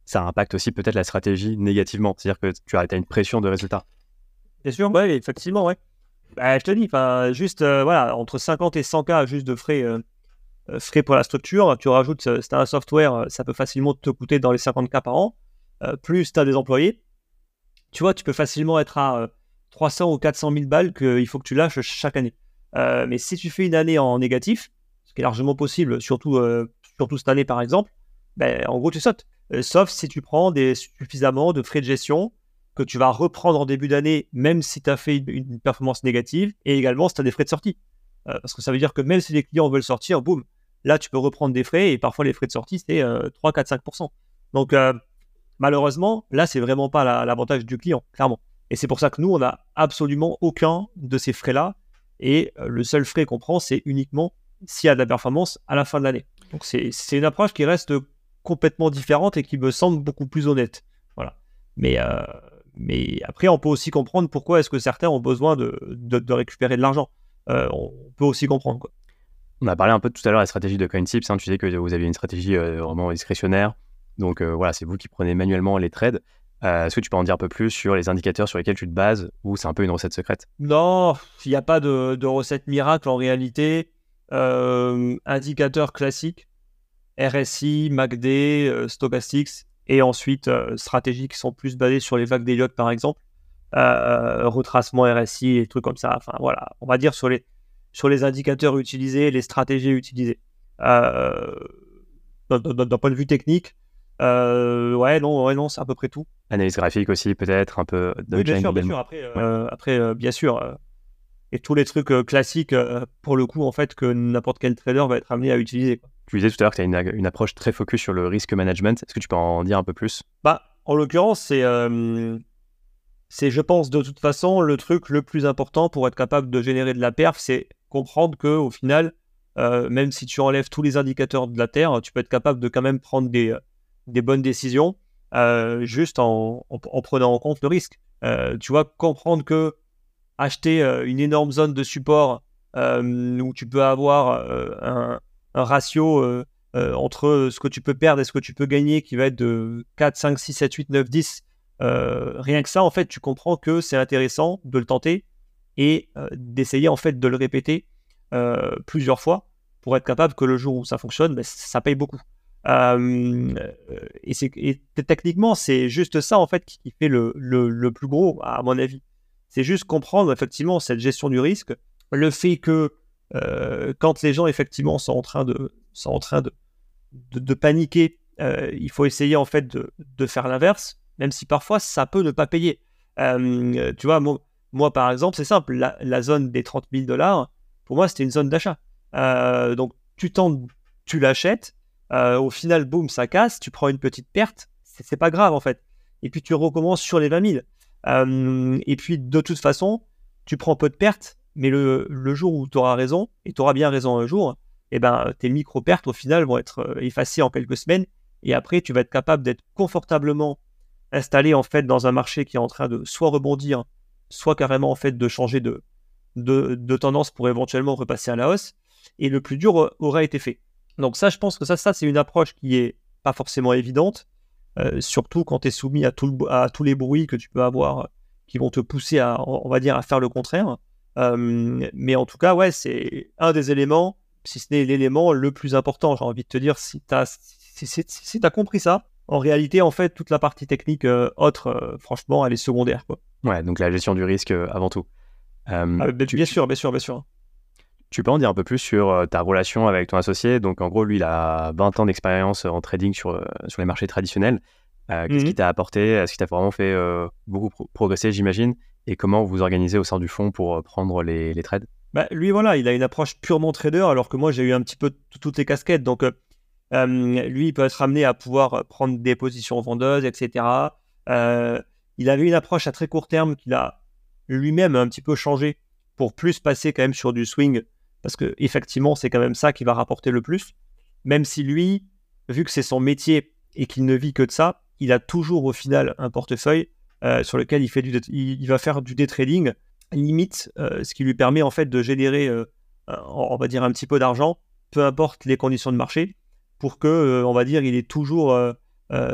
ça impacte aussi peut-être la stratégie négativement. C'est-à-dire que tu as, une pression de résultat. Bien sûr, oui, effectivement, ouais. Bah, je te dis, juste euh, voilà, entre 50 et 100 k juste de frais, euh, frais pour la structure, tu rajoutes, c'est un software, ça peut facilement te coûter dans les 50 k par an. plus tu as des employés, tu vois, tu peux facilement être à 300 ou 400 000 balles qu'il faut que tu lâches chaque année. mais si tu fais une année en négatif, est largement possible, surtout, euh, surtout cette année par exemple, ben, en gros tu sautes. Euh, sauf si tu prends des, suffisamment de frais de gestion que tu vas reprendre en début d'année, même si tu as fait une, performance négative, et également si tu as des frais de sortie. Euh, parce que ça veut dire que même si les clients veulent sortir, boum, là tu peux reprendre des frais, et parfois les frais de sortie c'est 3, 4, 5%. Donc malheureusement, là c'est vraiment pas l'avantage du client, clairement. Et c'est pour ça que nous, on n'a absolument aucun de ces frais-là. Et le seul frais qu'on prend, c'est uniquement s'il y a de la performance à la fin de l'année. Donc c'est une approche qui reste complètement différente et qui me semble beaucoup plus honnête. Voilà. Mais, euh, mais après, on peut aussi comprendre pourquoi est-ce que certains ont besoin de, de, récupérer de l'argent. on peut aussi comprendre. Quoi. On a parlé un peu tout à l'heure de la stratégie de CoinTips. Hein. Tu disais que vous aviez une stratégie vraiment discrétionnaire. Donc voilà, c'est vous qui prenez manuellement les trades. Est-ce que tu peux en dire un peu plus sur les indicateurs sur lesquels tu te bases ou c'est un peu une recette secrète? Non, il n'y a pas de, de, recette miracle en réalité. Indicateur classique, RSI, MACD, euh, Stochastics, et ensuite euh, stratégies qui sont plus basées sur les vagues d'Elliott par exemple, euh, retracement RSI et trucs comme ça. Enfin voilà, on va dire sur les, sur les indicateurs utilisés, les stratégies utilisées. D'un point de vue technique, ouais, non, ouais, non, c'est à peu près tout. Analyse graphique aussi, peut-être, un peu. Oui, bien sûr, bien sûr. Après, après bien sûr, et tous les trucs classiques, pour le coup, en fait, que n'importe quel trader va être amené à utiliser. Tu disais tout à l'heure que tu as une, approche très focus sur le risque management. Est-ce que tu peux en dire un peu plus? Bah, En l'occurrence, c'est, euh, c'est, je pense, de toute façon, le truc le plus important pour être capable de générer de la perf, c'est comprendre que au final, euh, même si tu enlèves tous les indicateurs de la Terre, tu peux être capable de quand même prendre des, des bonnes décisions euh, juste en, en, prenant en compte le risque. tu vois, comprendre que acheter une énorme zone de support où tu peux avoir un un ratio euh, euh, entre ce que tu peux perdre et ce que tu peux gagner qui va être de 4, 5, 6, 7, 8, 9, 10. rien que ça, en fait, tu comprends que c'est intéressant de le tenter et euh, d'essayer en fait de le répéter plusieurs fois pour être capable que le jour où ça fonctionne, ben, ça paye beaucoup. et, techniquement, c'est juste ça en fait qui, fait le, plus gros, à mon avis. C'est juste comprendre effectivement cette gestion du risque, le fait que euh, quand les gens effectivement sont en train de, sont en train de, de, paniquer, euh, il faut essayer en fait de, de faire l'inverse, même si parfois ça peut ne pas payer. Euh, tu vois, moi, par exemple, c'est simple, la, zone des 30 000 dollars, pour moi c'était une zone d'achat. donc tu tentes, tu l'achètes, au final, boum, ça casse, tu prends une petite perte, c'est pas grave en fait. Et puis tu recommences sur les 20 000. Et puis de toute façon, tu prends peu de pertes, mais le, jour où tu auras raison, et tu auras bien raison un jour, eh ben, tes micro-pertes au final vont être euh, effacées en quelques semaines. Et après, tu vas être capable d'être confortablement installé en fait dans un marché qui est en train de soit rebondir, soit carrément en fait de changer de, de, tendance pour éventuellement repasser à la hausse. Et le plus dur aurait été fait. Donc ça, je pense que ça, ça c'est une approche qui est pas forcément évidente, euh, surtout quand tu es soumis à, tout à tous les bruits que tu peux avoir qui vont te pousser à, on va dire, à faire le contraire. Euh, mais en tout cas, ouais, c'est un des éléments, si ce n'est l'élément le plus important. J'ai envie de te dire, si tu as, si, as compris ça, en réalité, en fait, toute la partie technique euh, autre, euh, franchement, elle est secondaire. Quoi. Ouais, donc la gestion du risque avant tout. Ah, bien sûr, bien sûr, bien sûr. Tu peux en dire un peu plus sur ta relation avec ton associé? Donc, en gros, lui, il a 20 ans d'expérience en trading sur, sur les marchés traditionnels. Qu'est-ce mmh qui t'a apporté? Est-ce qu'il t'a vraiment fait beaucoup progresser, j'imagine? Et comment vous organisez au sein du fonds pour euh, prendre les, trades? Bah, Lui, voilà, il a une approche purement trader, alors que moi, j'ai eu un petit peu toutes les casquettes. Donc, euh, euh, lui, il peut être amené à pouvoir prendre des positions vendeuses, etc. il avait une approche à très court terme qu'il a lui-même un petit peu changé pour plus passer quand même sur du swing, parce que effectivement, c'est quand même ça qui va rapporter le plus. Même si lui, vu que c'est son métier et qu'il ne vit que de ça, il a toujours au final un portefeuille euh, sur lequel il, fait du, il, va faire du day trading, limite, euh, ce qui lui permet en fait de générer, euh, on va dire, un petit peu d'argent, peu importe les conditions de marché, pour que, on va dire, il ait toujours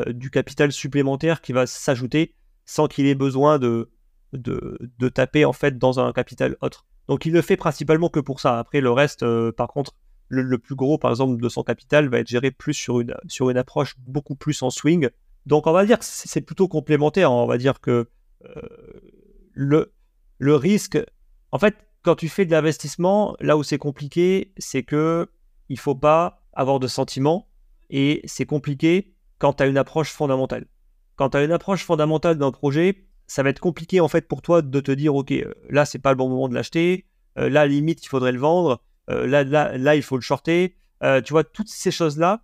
du capital supplémentaire qui va s'ajouter sans qu'il ait besoin de, de, taper en fait dans un capital autre. Donc il le fait principalement que pour ça. Après le reste, par contre, le, plus gros par exemple de son capital va être géré plus sur une, sur une approche beaucoup plus en swing, donc on va dire que c'est plutôt complémentaire. On va dire que euh, le, le risque, en fait, quand tu fais de l'investissement, là où c'est compliqué, c'est que il faut pas avoir de sentiments et c'est compliqué quand tu as une approche fondamentale. Quand tu as une approche fondamentale d'un projet, ça va être compliqué en fait pour toi de te dire ok euh, là c'est pas le bon moment de l'acheter, euh, là limite il faudrait le vendre, là, là, là il faut le shorter. tu vois toutes ces choses là,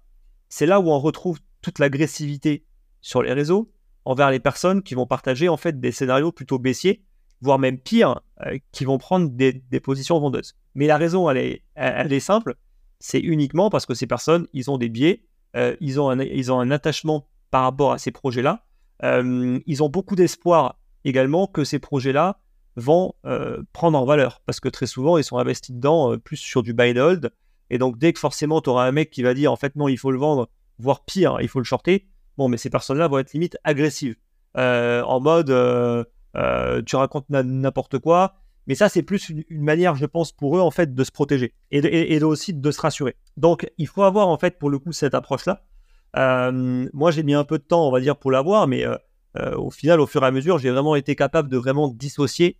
c'est là où on retrouve toute l'agressivité sur les réseaux envers les personnes qui vont partager en fait des scénarios plutôt baissiers, voire même pire, euh, qui vont prendre des, positions vendeuses. Mais la raison, elle est, elle, est simple, c'est uniquement parce que ces personnes, ils ont des biais, euh, ils, ont un, ils ont un attachement par rapport à ces projets-là, euh, ils ont beaucoup d'espoir également que ces projets-là vont prendre en valeur. Parce que très souvent ils sont investis dedans plus sur du buy and hold. Et donc dès que forcément tu auras un mec qui va dire en fait non il faut le vendre voire pire il faut le shorter bon mais ces personnes-là vont être limite agressives. En mode tu racontes n'importe quoi. Mais ça, c'est plus une, manière, je pense, pour eux, en fait, de se protéger. Et, aussi de se rassurer. Donc, il faut avoir, en fait, pour le coup, cette approche-là. Euh, moi, j'ai mis un peu de temps, on va dire, pour l'avoir, mais euh, euh, au final, au fur et à mesure, j'ai vraiment été capable de vraiment dissocier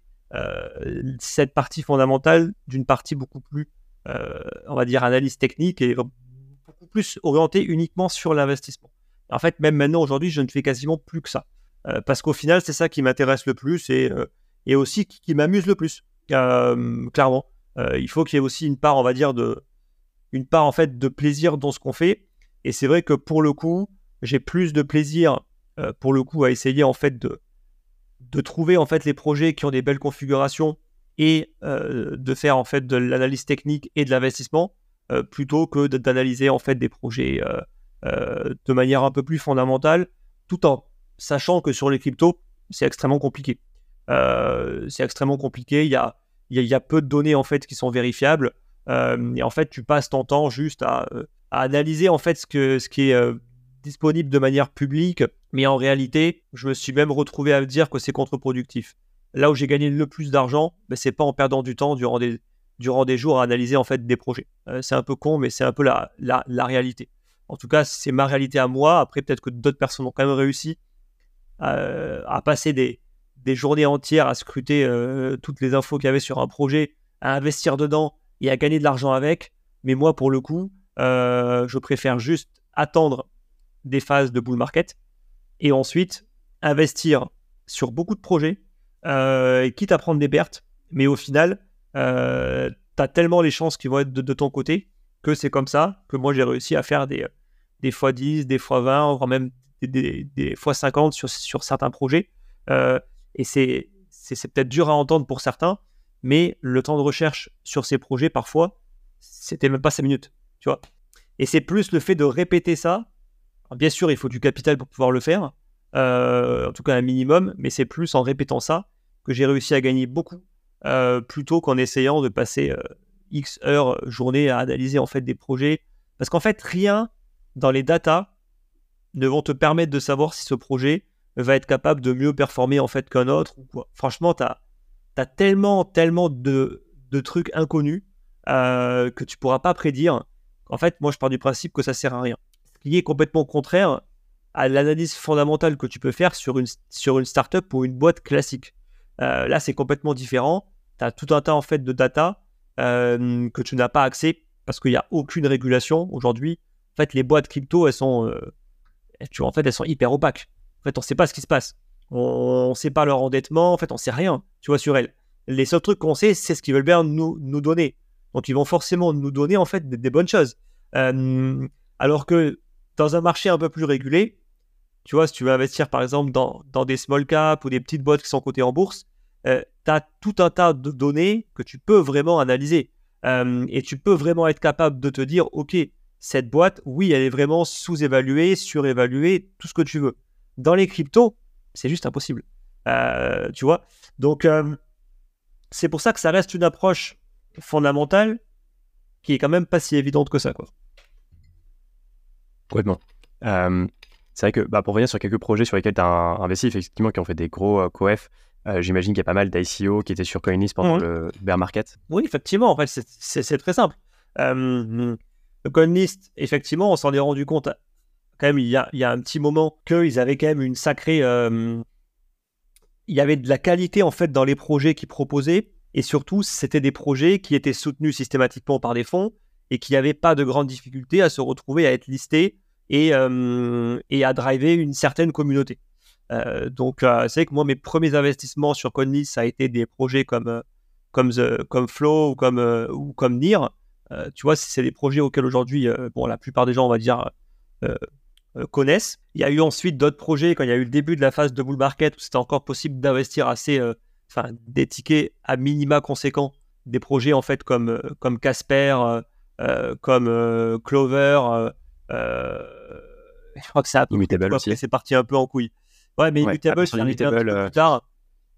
cette partie fondamentale d'une partie beaucoup plus, on va dire, analyse technique et beaucoup plus orientée uniquement sur l'investissement. En fait, même maintenant, aujourd'hui, je ne fais quasiment plus que ça. parce qu'au final, c'est ça qui m'intéresse le plus et et aussi qui, m'amuse le plus, clairement. Il faut qu'il y ait aussi une part, on va dire, de, une part en fait de plaisir dans ce qu'on fait. Et c'est vrai que pour le coup, j'ai plus de plaisir euh, pour le coup à essayer en fait de, de trouver en fait les projets qui ont des belles configurations et de faire en fait de l'analyse technique et de l'investissement plutôt que d'analyser en fait des projets de manière un peu plus fondamentale, tout en sachant que sur les cryptos c'est extrêmement compliqué. Euh, c'est extrêmement compliqué. Il y a, y, a, peu de données en fait qui sont vérifiables. Euh, et en fait, tu passes ton temps juste à, euh, analyser en fait ce, qui est disponible de manière publique. Mais en réalité, je me suis même retrouvé à dire que c'est contre-productif. Là où j'ai gagné le plus d'argent, ben, c'est pas en perdant du temps durant des, jours à analyser en fait des projets. c'est un peu con, mais c'est un peu la, réalité. En tout cas, c'est ma réalité à moi. Après, peut-être que d'autres personnes ont quand même réussi à passer des, journées entières à scruter euh, toutes les infos qu'il y avait sur un projet, à investir dedans et à gagner de l'argent avec. Mais moi, pour le coup, euh, je préfère juste attendre des phases de bull market et ensuite investir sur beaucoup de projets, euh, quitte à prendre des pertes. Mais au final, tu as tellement les chances qui vont être de, ton côté que c'est comme ça que moi j'ai réussi à faire des, des x10, des x20, voire même des, des, x50 sur, sur certains projets. Et c'est, peut-être dur à entendre pour certains, mais le temps de recherche sur ces projets, parfois, c'était même pas 5 minutes, tu vois. Et c'est plus le fait de répéter ça. bien sûr, il faut du capital pour pouvoir le faire, euh, en tout cas un minimum, mais c'est plus en répétant ça que j'ai réussi à gagner beaucoup, euh, plutôt qu'en essayant de passer euh, X heures, journée à analyser en fait des projets. Parce qu'en fait, rien dans les datas ne vont te permettre de savoir si ce projet va être capable de mieux performer en fait qu'un autre. Ou quoi. Franchement, tu as, tellement, tellement de, de trucs inconnus que tu pourras pas prédire. En fait, moi, je pars du principe que ça sert à rien. Ce qui est complètement contraire à l'analyse fondamentale que tu peux faire sur une, sur une startup ou une boîte classique. Euh, là, c'est complètement différent. Tu as tout un tas en fait de data euh, que tu n'as pas accès parce qu'il n'y a aucune régulation aujourd'hui. En fait, les boîtes crypto, elles sont, tu en fait, elles sont hyper opaques. En fait, on ne sait pas ce qui se passe. On ne sait pas leur endettement. En fait, on ne sait rien, tu vois, sur elles. Les seuls trucs qu'on sait, c'est ce qu'ils veulent bien nous, nous donner. Donc, ils vont forcément nous donner, en fait, des, bonnes choses. Euh, alors que dans un marché un peu plus régulé, tu vois, si tu veux investir, par exemple, dans, des small caps ou des petites boîtes qui sont cotées en bourse, euh, tu as tout un tas de données que tu peux vraiment analyser. Euh, et tu peux vraiment être capable de te dire, OK, cette boîte, oui, elle est vraiment sous-évaluée, surévaluée, tout ce que tu veux. Dans les cryptos, c'est juste impossible. Euh, tu vois? Donc, c'est pour ça que ça reste une approche fondamentale qui est quand même pas si évidente que ça. Quoi. Complètement. Euh, c'est vrai que bah, pour revenir sur quelques projets sur lesquels tu as investi, effectivement, qui ont fait des gros coef, j'imagine qu'il y a pas mal d'ICO qui étaient sur CoinList pendant le bear market. Oui, effectivement, en fait, c'est très simple. le CoinList, effectivement, on s'en est rendu compte quand même, il y a, il y a un petit moment qu'ils avaient quand même une sacrée. Euh, il y avait de la qualité en fait dans les projets qu'ils proposaient. Et surtout, c'était des projets qui étaient soutenus systématiquement par des fonds et qui n'avaient pas de grandes difficultés à se retrouver à être listés et, euh, à driver une certaine communauté. Euh, donc, c'est que moi, mes premiers investissements sur CoinList, ça a été des projets comme, comme, Flow ou comme, ou tu vois, c'est des projets auxquels aujourd'hui, bon, la plupart des gens, on va dire, euh, connaissent. Il y a eu ensuite d'autres projets quand il y a eu le début de la phase de bull market où c'était encore possible d'investir assez, euh, enfin, des tickets à minima conséquents, des projets en fait comme euh, comme Casper, comme Clover. je crois que ça Immutable aussi. C'est parti un peu en couille. Ouais, mais Immutable, c'est arrivé un peu plus tard.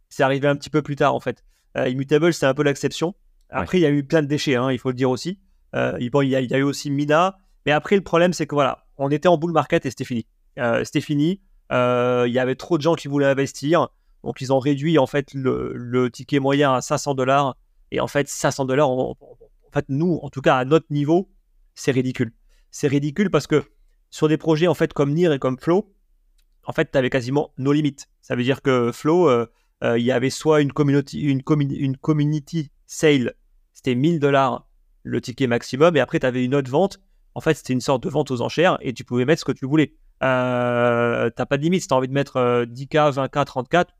c'est arrivé un petit peu plus tard en fait. Immutable, c'est un peu l'exception. Après, il y a eu plein de déchets, hein, il faut le dire aussi. bon, il y, a, il y a eu aussi Mina. Mais après, le problème, c'est que voilà, on était en bull market et c'était fini. c'était fini. Il y avait trop de gens qui voulaient investir. Donc, ils ont réduit en fait le, ticket moyen à 500 dollars. Et en fait, 500 dollars, en fait, nous, en tout cas à notre niveau, c'est ridicule. C'est ridicule parce que sur des projets en fait comme NIR et comme Flow, en fait, tu avais quasiment nos limites. Ça veut dire que Flow, euh, euh, il y avait soit une community, sale, c'était 1000 dollars le ticket maximum, et après, tu avais une autre vente. En fait, c'était une sorte de vente aux enchères et tu pouvais mettre ce que tu voulais. Euh, t'as pas de limite. Si tu as envie de mettre 10K, 20K, 34,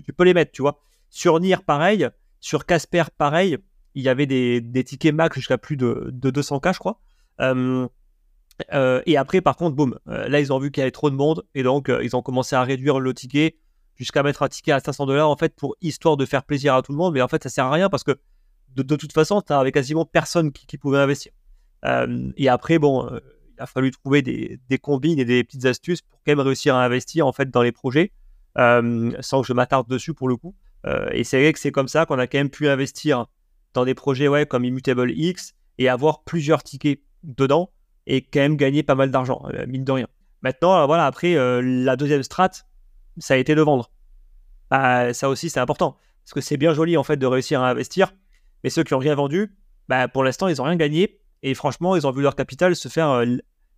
tu, peux les mettre, tu vois. Sur NIR, pareil. Sur Casper, pareil. Il y avait des, tickets max jusqu'à plus de, 200K, je crois. Euh, euh, et après, par contre, boum, euh, là, ils ont vu qu'il y avait trop de monde et donc ils ont commencé à réduire le ticket jusqu'à mettre un ticket à 500 dollars en fait pour histoire de faire plaisir à tout le monde. Mais en fait, ça sert à rien parce que de, toute façon, tu avais quasiment personne qui, pouvait investir. et après, bon, il a fallu trouver des, des, combines et des petites astuces pour quand même réussir à investir en fait dans les projets sans que je m'attarde dessus pour le coup. et c'est vrai que c'est comme ça qu'on a quand même pu investir dans des projets ouais, comme Immutable X et avoir plusieurs tickets dedans et quand même gagner pas mal d'argent, euh, mine de rien. Maintenant, euh, voilà, après, euh, la deuxième strat, ça a été de vendre. Bah, ça aussi, c'est important. Parce que c'est bien joli, en fait, de réussir à investir. Mais ceux qui n'ont rien vendu, bah, pour l'instant, ils n'ont rien gagné. Et franchement, ils ont vu leur capital se faire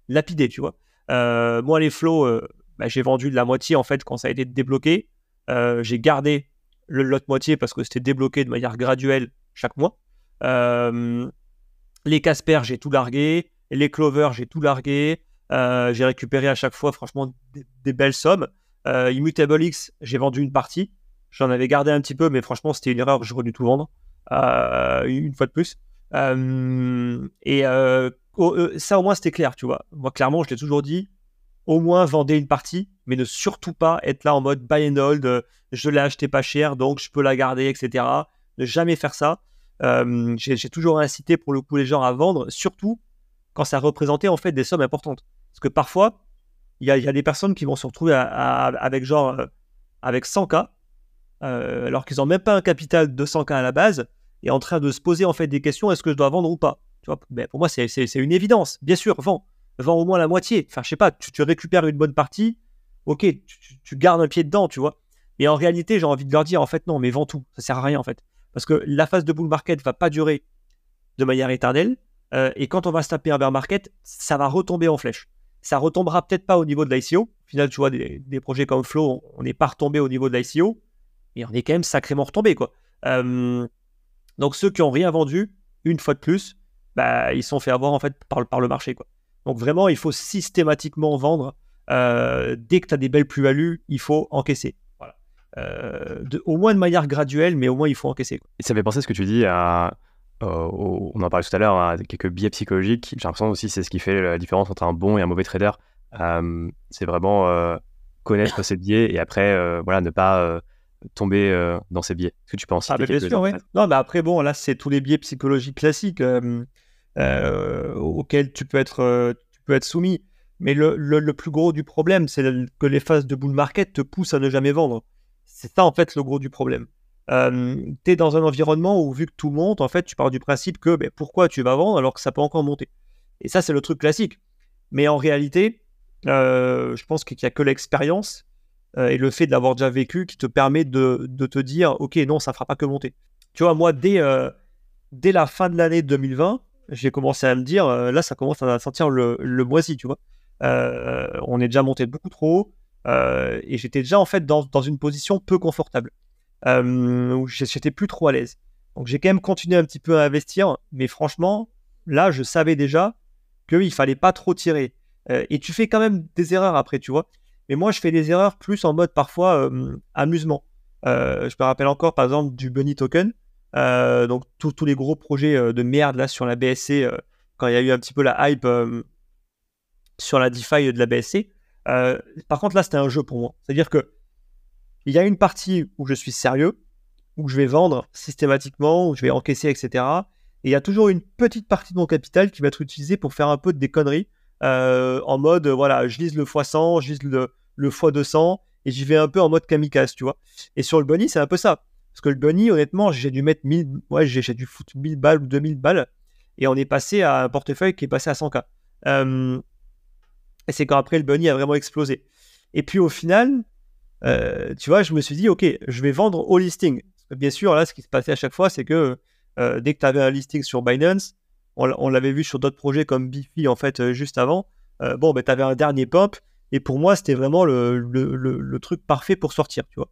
lapider, tu vois. moi, les flows, bah, j'ai vendu la moitié, en fait, quand ça a été débloqué. j'ai gardé l'autre moitié parce que c'était débloqué de manière graduelle chaque mois. les Casper, j'ai tout largué. Les Clover, j'ai tout largué. Euh, j'ai récupéré à chaque fois, franchement, des, belles sommes. Euh, Immutable X, j'ai vendu une partie. J'en avais gardé un petit peu, mais franchement, c'était une erreur. J'aurais dû tout vendre. Euh, une fois de plus. et ça, au moins, c'était clair, tu vois. Moi, clairement, je l'ai toujours dit. Au moins, vendez une partie, mais ne surtout pas être là en mode buy and hold. je l'ai acheté pas cher, donc je peux la garder, etc. Ne jamais faire ça. j'ai toujours incité pour le coup les gens à vendre, surtout quand ça représentait en fait des sommes importantes. Parce que parfois, il y, a, des personnes qui vont se retrouver avec genre euh, avec 100K, euh, alors qu'ils n'ont même pas un capital de 100K à la base, et en train de se poser en fait des questions est-ce que je dois vendre ou pas? Tu vois, ben, Pour moi, c'est une évidence. Bien sûr, vends. Vends au moins la moitié. Enfin, je sais pas, tu, récupères une bonne partie, ok, tu, gardes un pied dedans, tu vois. Mais en réalité, j'ai envie de leur dire en fait, non, mais vends tout. Ça sert à rien en fait. Parce que la phase de bull market va pas durer de manière éternelle. Euh, et quand on va se taper un bear market, ça va retomber en flèche. Ça retombera peut-être pas au niveau de l'ICO. Au final, tu vois, des, projets comme Flow, on n'est pas retombé au niveau de l'ICO, mais on est quand même sacrément retombé, quoi. Euh, donc ceux qui ont rien vendu, une fois de plus, bah, ils sont fait avoir en fait par, par le marché, quoi. Donc vraiment, il faut systématiquement vendre. Euh, dès que tu as des belles plus-values, il faut encaisser. Voilà. de, au moins de manière graduelle, mais au moins il faut encaisser. Et ça fait penser ce que tu dis à euh, on en parlait tout à l'heure, hein, quelques biais psychologiques. J'ai l'impression aussi c'est ce qui fait la différence entre un bon et un mauvais trader. Euh, c'est vraiment euh, connaître ses biais et après, voilà, ne pas tomber dans ces biais. Est-ce que tu penses ah, bien sûr, oui. Non, mais après, bon, là, c'est tous les biais psychologiques classiques auxquels tu peux, être, tu peux être soumis. Mais le, le plus gros du problème, c'est que les phases de bull market te poussent à ne jamais vendre. C'est ça, en fait, le gros du problème tu es dans un environnement où, vu que tout monte, en fait, tu pars du principe que ben, pourquoi tu vas vendre alors que ça peut encore monter? Et ça, c'est le truc classique. Mais en réalité, je pense qu'il n'y a que l'expérience et le fait de l'avoir déjà vécu qui te permet de, te dire ok, non, ça ne fera pas que monter. Tu vois, moi, dès, dès la fin de l'année 2020, j'ai commencé à me dire là, ça commence à sentir le, le moisi, tu vois. on est déjà monté beaucoup trop haut et j'étais déjà en fait dans, dans une position peu confortable euh, où j'étais plus trop à l'aise. Donc j'ai quand même continué un petit peu à investir, mais franchement, là, je savais déjà qu'il fallait pas trop tirer. Euh, et tu fais quand même des erreurs après, tu vois. Mais moi, je fais des erreurs plus en mode parfois euh, amusement. je me rappelle encore, par exemple, du Bunny Token. Donc tous les gros projets de merde là sur la BSC, quand il y a eu un petit peu la hype sur la DeFi de la BSC. par contre, là, c'était un jeu pour moi. C'est-à-dire que il y a une partie où je suis sérieux, où je vais vendre systématiquement, où je vais encaisser, etc. Et il y a toujours une petite partie de mon capital qui va être utilisée pour faire un peu des conneries, euh, en mode, voilà, je lise le x100, je lise le, le x200, et j'y vais un peu en mode kamikaze, tu vois. Et sur le bunny, c'est un peu ça. Parce que le bunny, honnêtement, j'ai dû mettre 1000, ouais, j'ai dû foutre 1000 balles ou 2000 balles, et on est passé à un portefeuille qui est passé à 100K. Euh, et c'est quand après le bunny a vraiment explosé. Et puis au final, euh, tu vois, je me suis dit, ok, je vais vendre au listing. bien sûr, là, ce qui se passait à chaque fois, c'est que euh, dès que tu avais un listing sur Binance, on, l'avait vu sur d'autres projets comme Bifi, en fait, juste avant, bon, ben, tu avais un dernier pump, et pour moi, c'était vraiment le, le, truc parfait pour sortir, tu vois.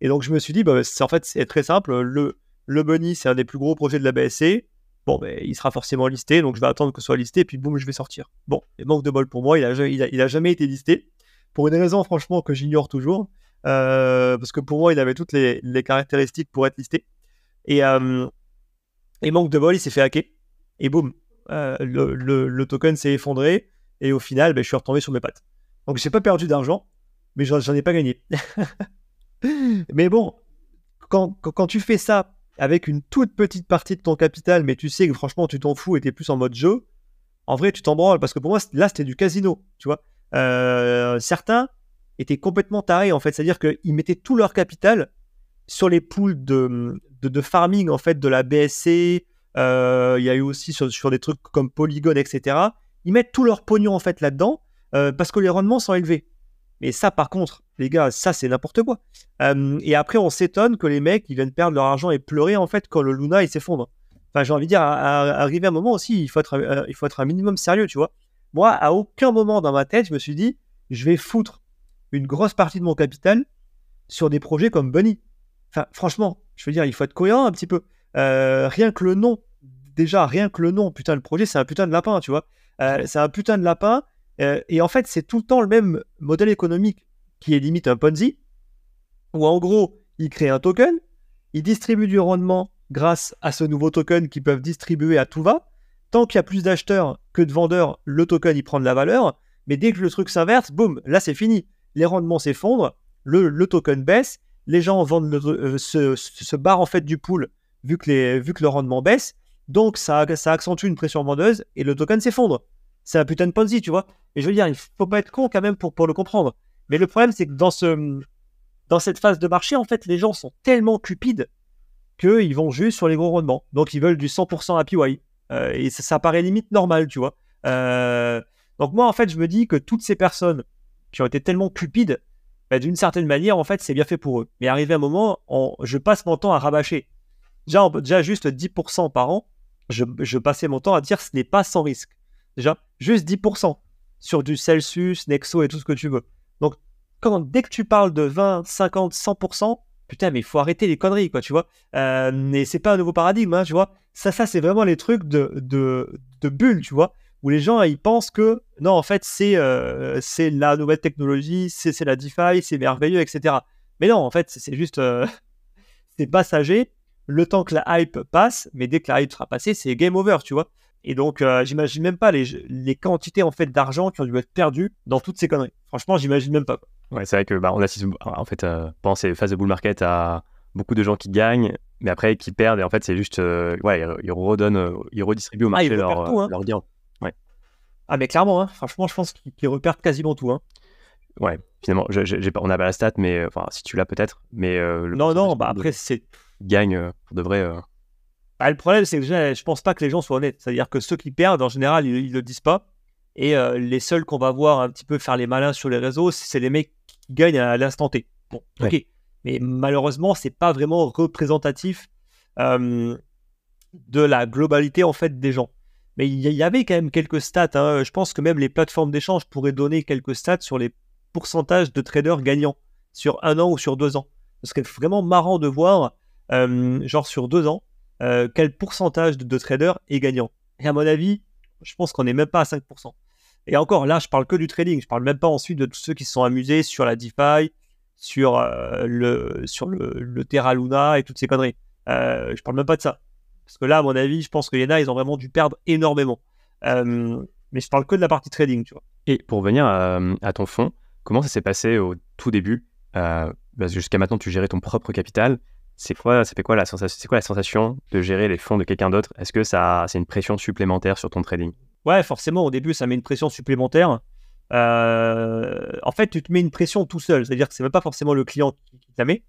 Et donc, je me suis dit, bah, en fait, c'est très simple. Le, le Bunny, c'est un des plus gros projets de la BSC bon, ben, il sera forcément listé, donc je vais attendre que ce soit listé, puis boum, je vais sortir. Bon, et manque de bol pour moi, il a, il a, jamais été listé, pour une raison franchement que j'ignore toujours, euh, parce que pour moi, il avait toutes les, caractéristiques pour être listé. Et, euh, et manque de bol, il s'est fait hacker, et boum, euh, le, token s'est effondré, et au final, ben, je suis retombé sur mes pattes. Donc j'ai pas perdu d'argent, mais j'en ai pas gagné. <laughs> mais bon, quand, quand tu fais ça avec une toute petite partie de ton capital, mais tu sais que franchement, tu t'en fous et tu es plus en mode jeu, en vrai, tu t'en branles. Parce que pour moi, là, c'était du casino, tu vois. Euh, certains étaient complètement tarés, en fait. C'est-à-dire qu'ils mettaient tout leur capital sur les pools de, de, farming, en fait, de la BSC. Euh, il y a eu aussi sur, des trucs comme Polygon, etc. Ils mettent tout leur pognon, en fait, là-dedans, euh, parce que les rendements sont élevés. Mais ça, par contre, les gars, ça, c'est n'importe quoi. et après, on s'étonne que les mecs, ils viennent perdre leur argent et pleurer, en fait, quand le Luna, il s'effondre. Enfin, j'ai envie de dire, à, arriver à un moment aussi, il faut, être, euh, il faut être un minimum sérieux, tu vois. Moi, à aucun moment dans ma tête, je me suis dit, je vais foutre une grosse partie de mon capital sur des projets comme Bunny. Enfin, franchement, je veux dire, il faut être cohérent un petit peu. Euh, rien que le nom, déjà, rien que le nom, putain, le projet, c'est un putain de lapin, tu vois. Euh, c'est un putain de lapin. et en fait, c'est tout le temps le même modèle économique qui est limite un Ponzi, où en gros, ils créent un token, ils distribuent du rendement grâce à ce nouveau token qu'ils peuvent distribuer à tout va. Tant qu'il y a plus d'acheteurs que de vendeurs, le token il prend de la valeur. Mais dès que le truc s'inverse, boum, là c'est fini. Les rendements s'effondrent, le, token baisse, les gens vendent euh, se, barrent en fait du pool vu que, les, vu le rendement baisse. Donc ça, ça accentue une pression vendeuse et le token s'effondre. C'est un putain de Ponzi, tu vois. Et je veux dire, il faut pas être con quand même pour, pour le comprendre. Mais le problème, c'est que dans, ce, dans cette phase de marché, en fait, les gens sont tellement cupides qu'ils vont juste sur les gros rendements. Donc, ils veulent du 100% APY. Euh, et ça, paraît limite normal, tu vois. Euh, donc, moi, en fait, je me dis que toutes ces personnes qui ont été tellement cupides, bah, d'une certaine manière, en fait, c'est bien fait pour eux. Mais arrivé un moment, je passe mon temps à rabâcher. Déjà, déjà juste 10% par an, je, je passais mon temps à dire ce n'est pas sans risque. Déjà, juste 10% sur du Celsius, Nexo et tout ce que tu veux. Donc, quand, dès que tu parles de 20, 50, 100%, putain, mais il faut arrêter les conneries, quoi, tu vois. Euh, mais c'est pas un nouveau paradigme, hein, tu vois. Ça, ça c'est vraiment les trucs de, de, bulles, tu vois, où les gens, ils pensent que, non, en fait, c'est euh, la nouvelle technologie, c'est la DeFi, c'est merveilleux, etc. Mais non, en fait, c'est juste, euh, <laughs> c'est passager, le temps que la hype passe, mais dès que la hype sera passée, c'est game over, tu vois. Et donc, euh, j'imagine même pas les, les, quantités en fait d'argent qui ont dû être perdues dans toutes ces conneries. Franchement, j'imagine même pas. Ouais, c'est vrai que bah, on assiste en fait euh, pendant ces phases de bull market à beaucoup de gens qui gagnent, mais après qui perdent. Et en fait, c'est juste, euh, ouais, ils redonnent, ils redistribuent au ah, marché leur, hein. leur gain. Ouais. Ah, mais clairement, hein, franchement, je pense qu'ils repèrent quasiment tout. Hein. Ouais, finalement, on n'a pas la stat, mais enfin, si tu l'as peut-être, mais non, non, bah après c'est gagne pour de vrai. Bah, le problème, c'est que je pense pas que les gens soient honnêtes. C'est-à-dire que ceux qui perdent, en général, ils, ne le disent pas. Et euh, les seuls qu'on va voir un petit peu faire les malins sur les réseaux, c'est les mecs qui gagnent à l'instant T. Bon, ok. Mais malheureusement, c'est pas vraiment représentatif euh, de la globalité en fait des gens. Mais il y, avait quand même quelques stats. Hein. Je pense que même les plateformes d'échange pourraient donner quelques stats sur les pourcentages de traders gagnants sur un an ou sur deux ans. Ce serait vraiment marrant de voir, euh, genre sur deux ans, euh, quel pourcentage de, traders est gagnant? Et à mon avis, je pense qu'on n'est même pas à 5%. Et encore, là, je parle que du trading. Je parle même pas ensuite de tous ceux qui se sont amusés sur la DeFi, sur, euh, le, sur le, Terra Luna et toutes ces conneries. Euh, je parle même pas de ça. Parce que là, à mon avis, je pense que y ils ont vraiment dû perdre énormément. Euh, mais je parle que de la partie trading, tu vois. Et pour revenir à, ton fonds, comment ça s'est passé au tout début? Jusqu'à maintenant, tu gérais ton propre capital c'est quoi, ça fait quoi la sensation, c'est quoi la sensation de gérer les fonds de quelqu'un d'autre? Est-ce que ça, c'est une pression supplémentaire sur ton trading? Ouais, forcément, au début, ça met une pression supplémentaire en fait, tu te mets une pression tout seul. C'est-à-dire que c'est même pas forcément le client qui, te la met,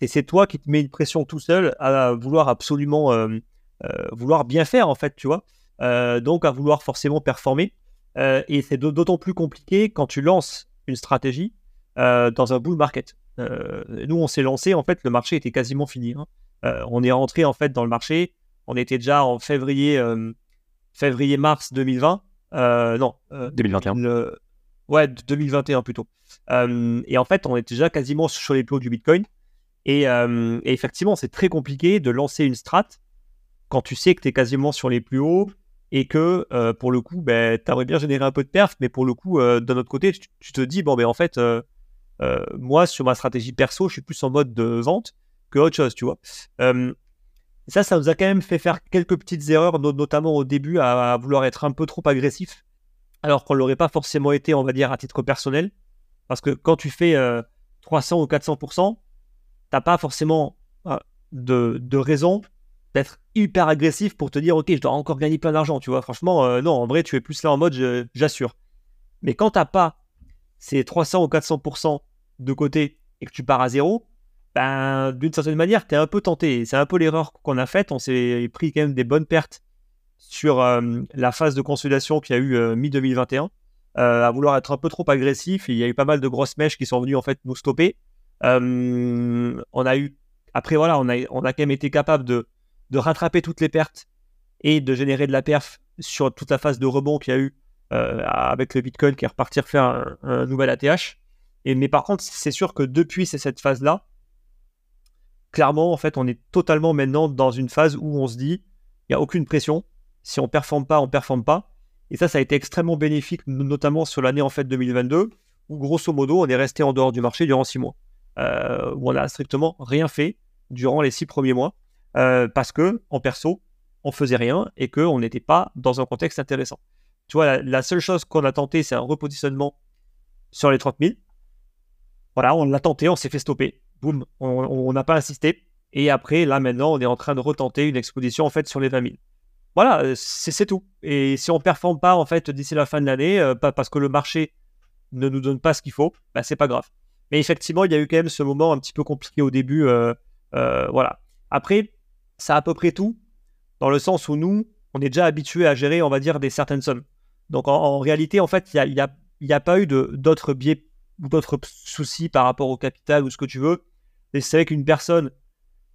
et c'est toi qui te mets une pression tout seul à vouloir absolument vouloir bien faire, en fait, tu vois. donc, à vouloir forcément performer. et c'est d'autant plus compliqué quand tu lances une stratégie dans un bull market. Nous, on s'est lancé, en fait, le marché était quasiment fini. Hein. on est rentré, en fait, dans le marché. On était déjà en février, février-mars 2020. non. 2021. Ouais, 2021 plutôt. et en fait, on était déjà quasiment sur les plots du Bitcoin. Et, effectivement, c'est très compliqué de lancer une strat quand tu sais que tu es quasiment sur les plus hauts et que pour le coup, ben, tu aimerais bien générer un peu de perf, mais pour le coup, d'un autre côté, tu, te dis, bon, ben en fait, moi, sur ma stratégie perso, je suis plus en mode de vente que autre chose, tu vois. ça, ça nous a quand même fait faire quelques petites erreurs, notamment au début, à, vouloir être un peu trop agressif, alors qu'on ne l'aurait pas forcément été, on va dire, à titre personnel. Parce que quand tu fais 300 ou 400%, t'as pas forcément de, de raison d'être hyper agressif pour te dire ok je dois encore gagner plein d'argent tu vois franchement euh, non en vrai tu es plus là en mode j'assure mais quand t'as pas ces 300 ou 400% de côté et que tu pars à zéro ben d'une certaine manière tu es un peu tenté. C'est un peu l'erreur qu'on a faite. On s'est pris quand même des bonnes pertes sur euh, la phase de consolidation qu'il y a eu euh, mi 2021 à vouloir être un peu trop agressif il y a eu pas mal de grosses mèches qui sont venues en fait nous stopper. On a eu après voilà on a, quand même été capable de rattraper toutes les pertes et de générer de la perf sur toute la phase de rebond qu'il y a eu euh, avec le Bitcoin qui est reparti faire un, nouvel ATH. Mais par contre, c'est sûr que depuis cette phase-là, clairement, en fait, on est totalement maintenant dans une phase où on se dit, il n'y a aucune pression. Si on ne performe pas, on ne performe pas. Et ça, ça a été extrêmement bénéfique, notamment sur l'année en fait 2022, où grosso modo, on est resté en dehors du marché durant six mois, euh, où on n'a strictement rien fait durant les six premiers mois. Euh, parce que en perso, on faisait rien et qu'on n'était pas dans un contexte intéressant. Tu vois, la, seule chose qu'on a tenté, c'est un repositionnement sur les 30 000. Voilà, on l'a tenté, on s'est fait stopper. Boum, on n'a pas insisté. Et après, là maintenant, on est en train de retenter une exposition en fait sur les 20 000. Voilà, euh, c'est tout. Et si on ne performe pas en fait d'ici la fin de l'année, euh, parce que le marché ne nous donne pas ce qu'il faut, bah, c'est pas grave. Mais effectivement, il y a eu quand même ce moment un petit peu compliqué au début. voilà. Après, c'est à peu près tout, dans le sens où nous, on est déjà habitué à gérer, on va dire, des certaines sommes. Donc en, réalité, en fait, il n'y a, a, pas eu d'autres biais d'autres soucis par rapport au capital ou ce que tu veux. Et c'est vrai qu'une personne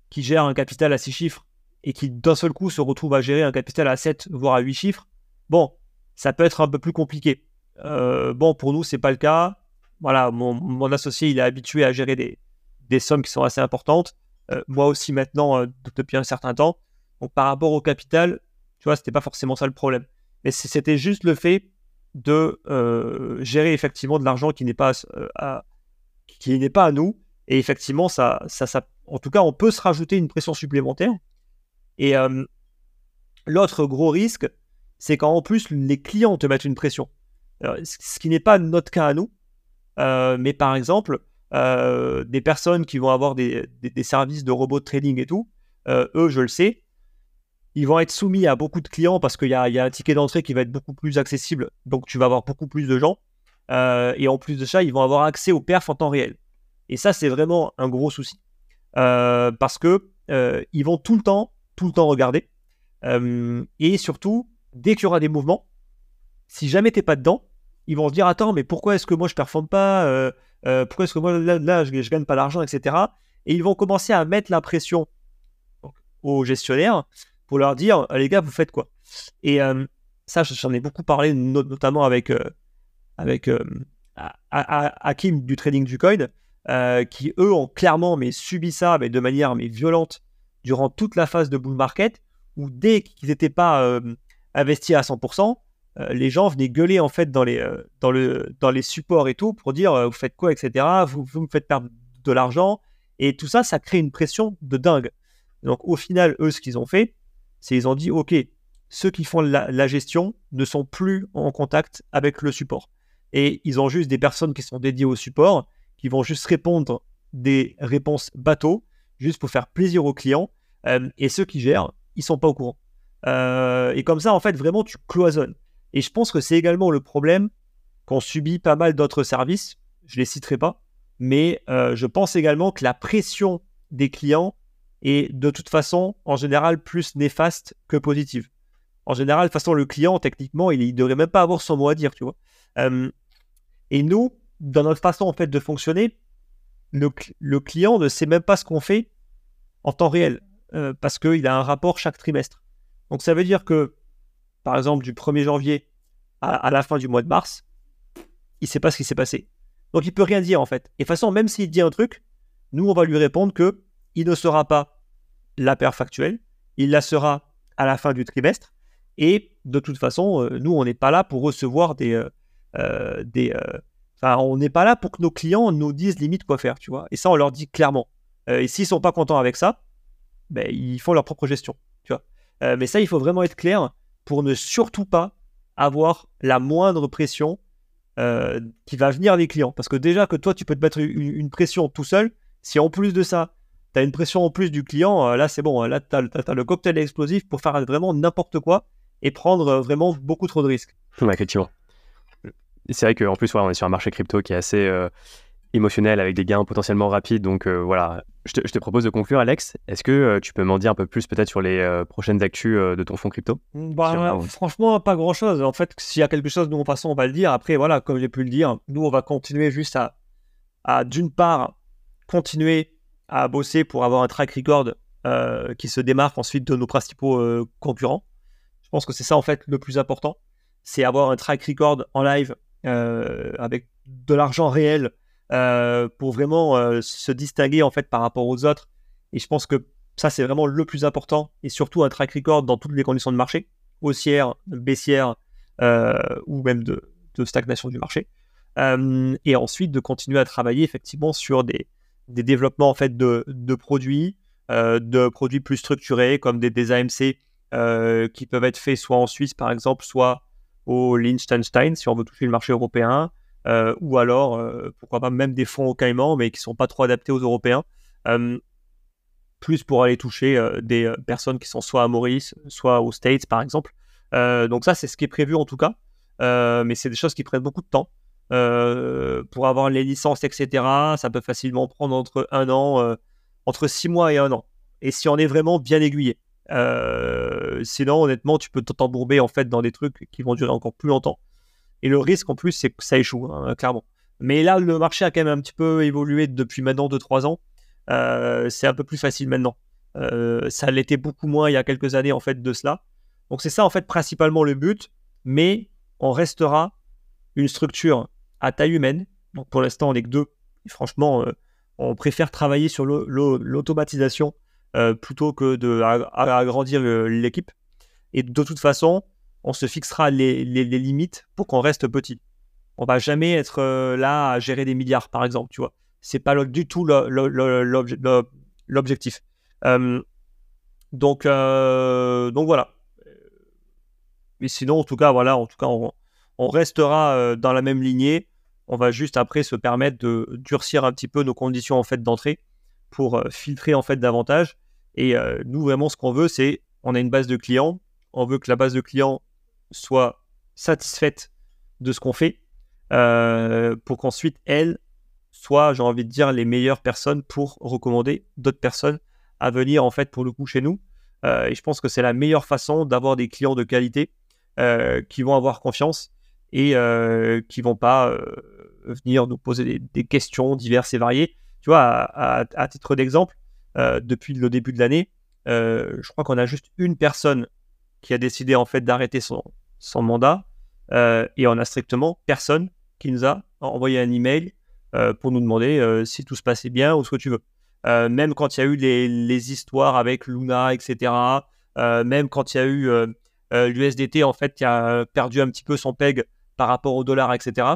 qui gère un capital à 6 chiffres et qui d'un seul coup se retrouve à gérer un capital à 7 voire à 8 chiffres, bon, ça peut être un peu plus compliqué. Euh, bon, pour nous, c'est pas le cas. Voilà, mon, associé, il est habitué à gérer des, sommes qui sont assez importantes. Euh, moi aussi maintenant euh, depuis un certain temps. Donc par rapport au capital, tu vois, c'était pas forcément ça le problème. Mais c'était juste le fait de euh, gérer effectivement de l'argent qui n'est pas à, qui n'est pas à nous. Et effectivement, ça, ça, ça, en tout cas, on peut se rajouter une pression supplémentaire. Et l'autre gros risque, c'est quand en plus les clients te mettent une pression. ce qui n'est pas notre cas à nous. mais par exemple, euh, des personnes qui vont avoir des, services de robots trading et tout, euh, eux, je le sais, ils vont être soumis à beaucoup de clients parce qu'il y, a, un ticket d'entrée qui va être beaucoup plus accessible, donc tu vas avoir beaucoup plus de gens. Euh, et en plus de ça, ils vont avoir accès aux perfs en temps réel. Et ça, c'est vraiment un gros souci. parce que ils vont tout le temps, tout le temps regarder. et surtout, dès qu'il y aura des mouvements, si jamais t'es pas dedans, ils vont se dire attends mais pourquoi est-ce que moi je performe pas euh, pourquoi est-ce que moi, là, je, ne gagne pas d'argent, etc. Et ils vont commencer à mettre la pression aux gestionnaires pour leur dire, euh, les gars, vous faites quoi? Et euh, ça, j'en ai beaucoup parlé, notamment avec, avec Hakim du trading du coin, qui eux ont clairement mais, subi ça mais, de manière mais, violente durant toute la phase de bull market, où dès qu'ils n'étaient pas investis à 100%, euh, les gens venaient gueuler en fait dans les, euh, dans le, dans les supports et tout pour dire euh, vous faites quoi, etc. Vous, vous me faites perdre de l'argent. Et tout ça, ça crée une pression de dingue. Donc au final, eux, ce qu'ils ont fait, c'est ils ont dit ok, ceux qui font la, gestion ne sont plus en contact avec le support. Et ils ont juste des personnes qui sont dédiées au support, qui vont juste répondre des réponses bateaux, juste pour faire plaisir aux clients. et ceux qui gèrent, ils sont pas au courant. et comme ça, en fait, vraiment, tu cloisonnes. Et je pense que c'est également le problème qu'ont subi pas mal d'autres services. Je les citerai pas, mais je pense également que la pression des clients est de toute façon en général plus néfaste que positive. En général, de toute façon, le client, techniquement, il ne devrait même pas avoir son mot à dire, tu vois. et nous, dans notre façon en fait de fonctionner, le, client ne sait même pas ce qu'on fait en temps réel euh, parce qu'il a un rapport chaque trimestre. Donc ça veut dire que, par exemple, du 1er janvier à, la fin du mois de mars, il ne sait pas ce qui s'est passé. Donc il peut rien dire en fait. Et de toute façon, même s'il dit un truc, nous on va lui répondre que il ne sera pas la paire factuelle, il la sera à la fin du trimestre. Et de toute façon, euh, nous on n'est pas là pour recevoir des, euh, des, on n'est pas là pour que nos clients nous disent limite quoi faire, tu vois. Et ça, on leur dit clairement. Euh, et s'ils sont pas contents avec ça, ben, ils font leur propre gestion, tu vois. Euh, mais ça, il faut vraiment être clair pour ne surtout pas avoir la moindre pression euh, qui va venir des clients. Parce que déjà que toi, tu peux te mettre une, pression tout seul, si en plus de ça, tu as une pression en plus du client, là, c'est bon. Là, tu as, le cocktail explosif pour faire vraiment n'importe quoi et prendre vraiment beaucoup trop de risques. effectivement c'est vrai qu'en plus, on est sur un marché crypto qui est assez euh, émotionnel avec des gains potentiellement rapides. Donc euh, voilà, je te, propose de conclure, Alex. Est-ce que euh, tu peux m'en dire un peu plus peut-être sur les prochaines actus de ton fonds crypto? Bah, Franchement, pas grand-chose. En fait, s'il y a quelque chose, nous, de toute façon, on va le dire. Après, voilà, comme j'ai pu le dire, nous, on va continuer juste à, à d'une part, continuer à bosser pour avoir un track record qui se démarque ensuite de nos principaux concurrents. Je pense que c'est ça, en fait, le plus important. C'est avoir un track record en live euh, avec de l'argent réel euh, pour vraiment euh, se distinguer en fait par rapport aux autres. Et je pense que ça, c'est vraiment le plus important et surtout un track record dans toutes les conditions de marché, haussière, baissière ou même de, stagnation du marché. et ensuite de continuer à travailler effectivement sur des, des développements en fait de, produits, de produits plus structurés comme des, AMC qui peuvent être faits soit en Suisse par exemple, soit au Liechtenstein si on veut toucher le marché européen, euh, ou alors euh, pourquoi pas même des fonds au Caïman mais qui sont pas trop adaptés aux Européens, euh, plus pour aller toucher des personnes qui sont soit à Maurice, soit aux States par exemple. donc ça c'est ce qui est prévu en tout cas, mais c'est des choses qui prennent beaucoup de temps. Pour avoir les licences, etc., ça peut facilement prendre entre un an, entre six mois et un an. Et si on est vraiment bien aiguillé. Euh, sinon, honnêtement, tu peux t'embourber en fait dans des trucs qui vont durer encore plus longtemps. Et le risque en plus, c'est que ça échoue, hein, clairement. Mais là, le marché a quand même un petit peu évolué depuis maintenant 2-3 ans. Euh, c'est un peu plus facile maintenant. Euh, ça l'était beaucoup moins il y a quelques années en fait de cela. Donc c'est ça en fait principalement le but, mais on restera une structure à taille humaine. Donc pour l'instant on est que deux. Franchement, on préfère travailler sur l'automatisation euh, plutôt que de agrandir l'équipe. Et de toute façon, on se fixera les, limites pour qu'on reste petit. On va jamais être euh, là à gérer des milliards, par exemple, tu vois. C'est pas du tout l'objectif. Euh, donc, donc voilà. Mais sinon, en tout cas, voilà, en tout cas, on, on restera dans la même lignée. On va juste après se permettre de durcir un petit peu nos conditions en fait d'entrée pour filtrer en fait davantage et euh, nous, vraiment, ce qu'on veut, c'est on a une base de clients. On veut que la base de clients soit satisfaite de ce qu'on fait euh, pour qu'ensuite, elle soit, j'ai envie de dire, les meilleures personnes pour recommander d'autres personnes à venir, en fait, pour le coup, chez nous. Euh, et je pense que c'est la meilleure façon d'avoir des clients de qualité qui vont avoir confiance et qui vont pas venir nous poser des, questions diverses et variées. Tu vois, à titre d'exemple, euh, depuis le début de l'année. Euh, je crois qu'on a juste une personne qui a décidé en fait d'arrêter son, mandat euh, et on a strictement personne qui nous a envoyé un email pour nous demander si tout se passait bien ou ce que tu veux. même quand il y a eu les, les histoires avec Luna, etc. même quand il y a eu l'USDT en fait qui a perdu un petit peu son peg par rapport au dollar, etc.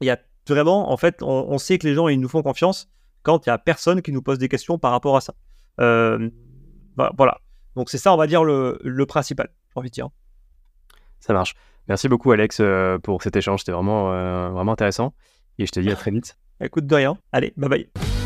Il y a vraiment, en fait, on, on, sait que les gens ils nous font confiance quand il n'y a personne qui nous pose des questions par rapport à ça. Euh, voilà. Donc c'est ça, on va dire, le, principal, j'ai envie de dire. Ça marche. Merci beaucoup, Alex, euh, pour cet échange. C'était vraiment, euh, vraiment intéressant. Et je te dis à très vite. <laughs> Écoute, de rien. Allez, bye bye.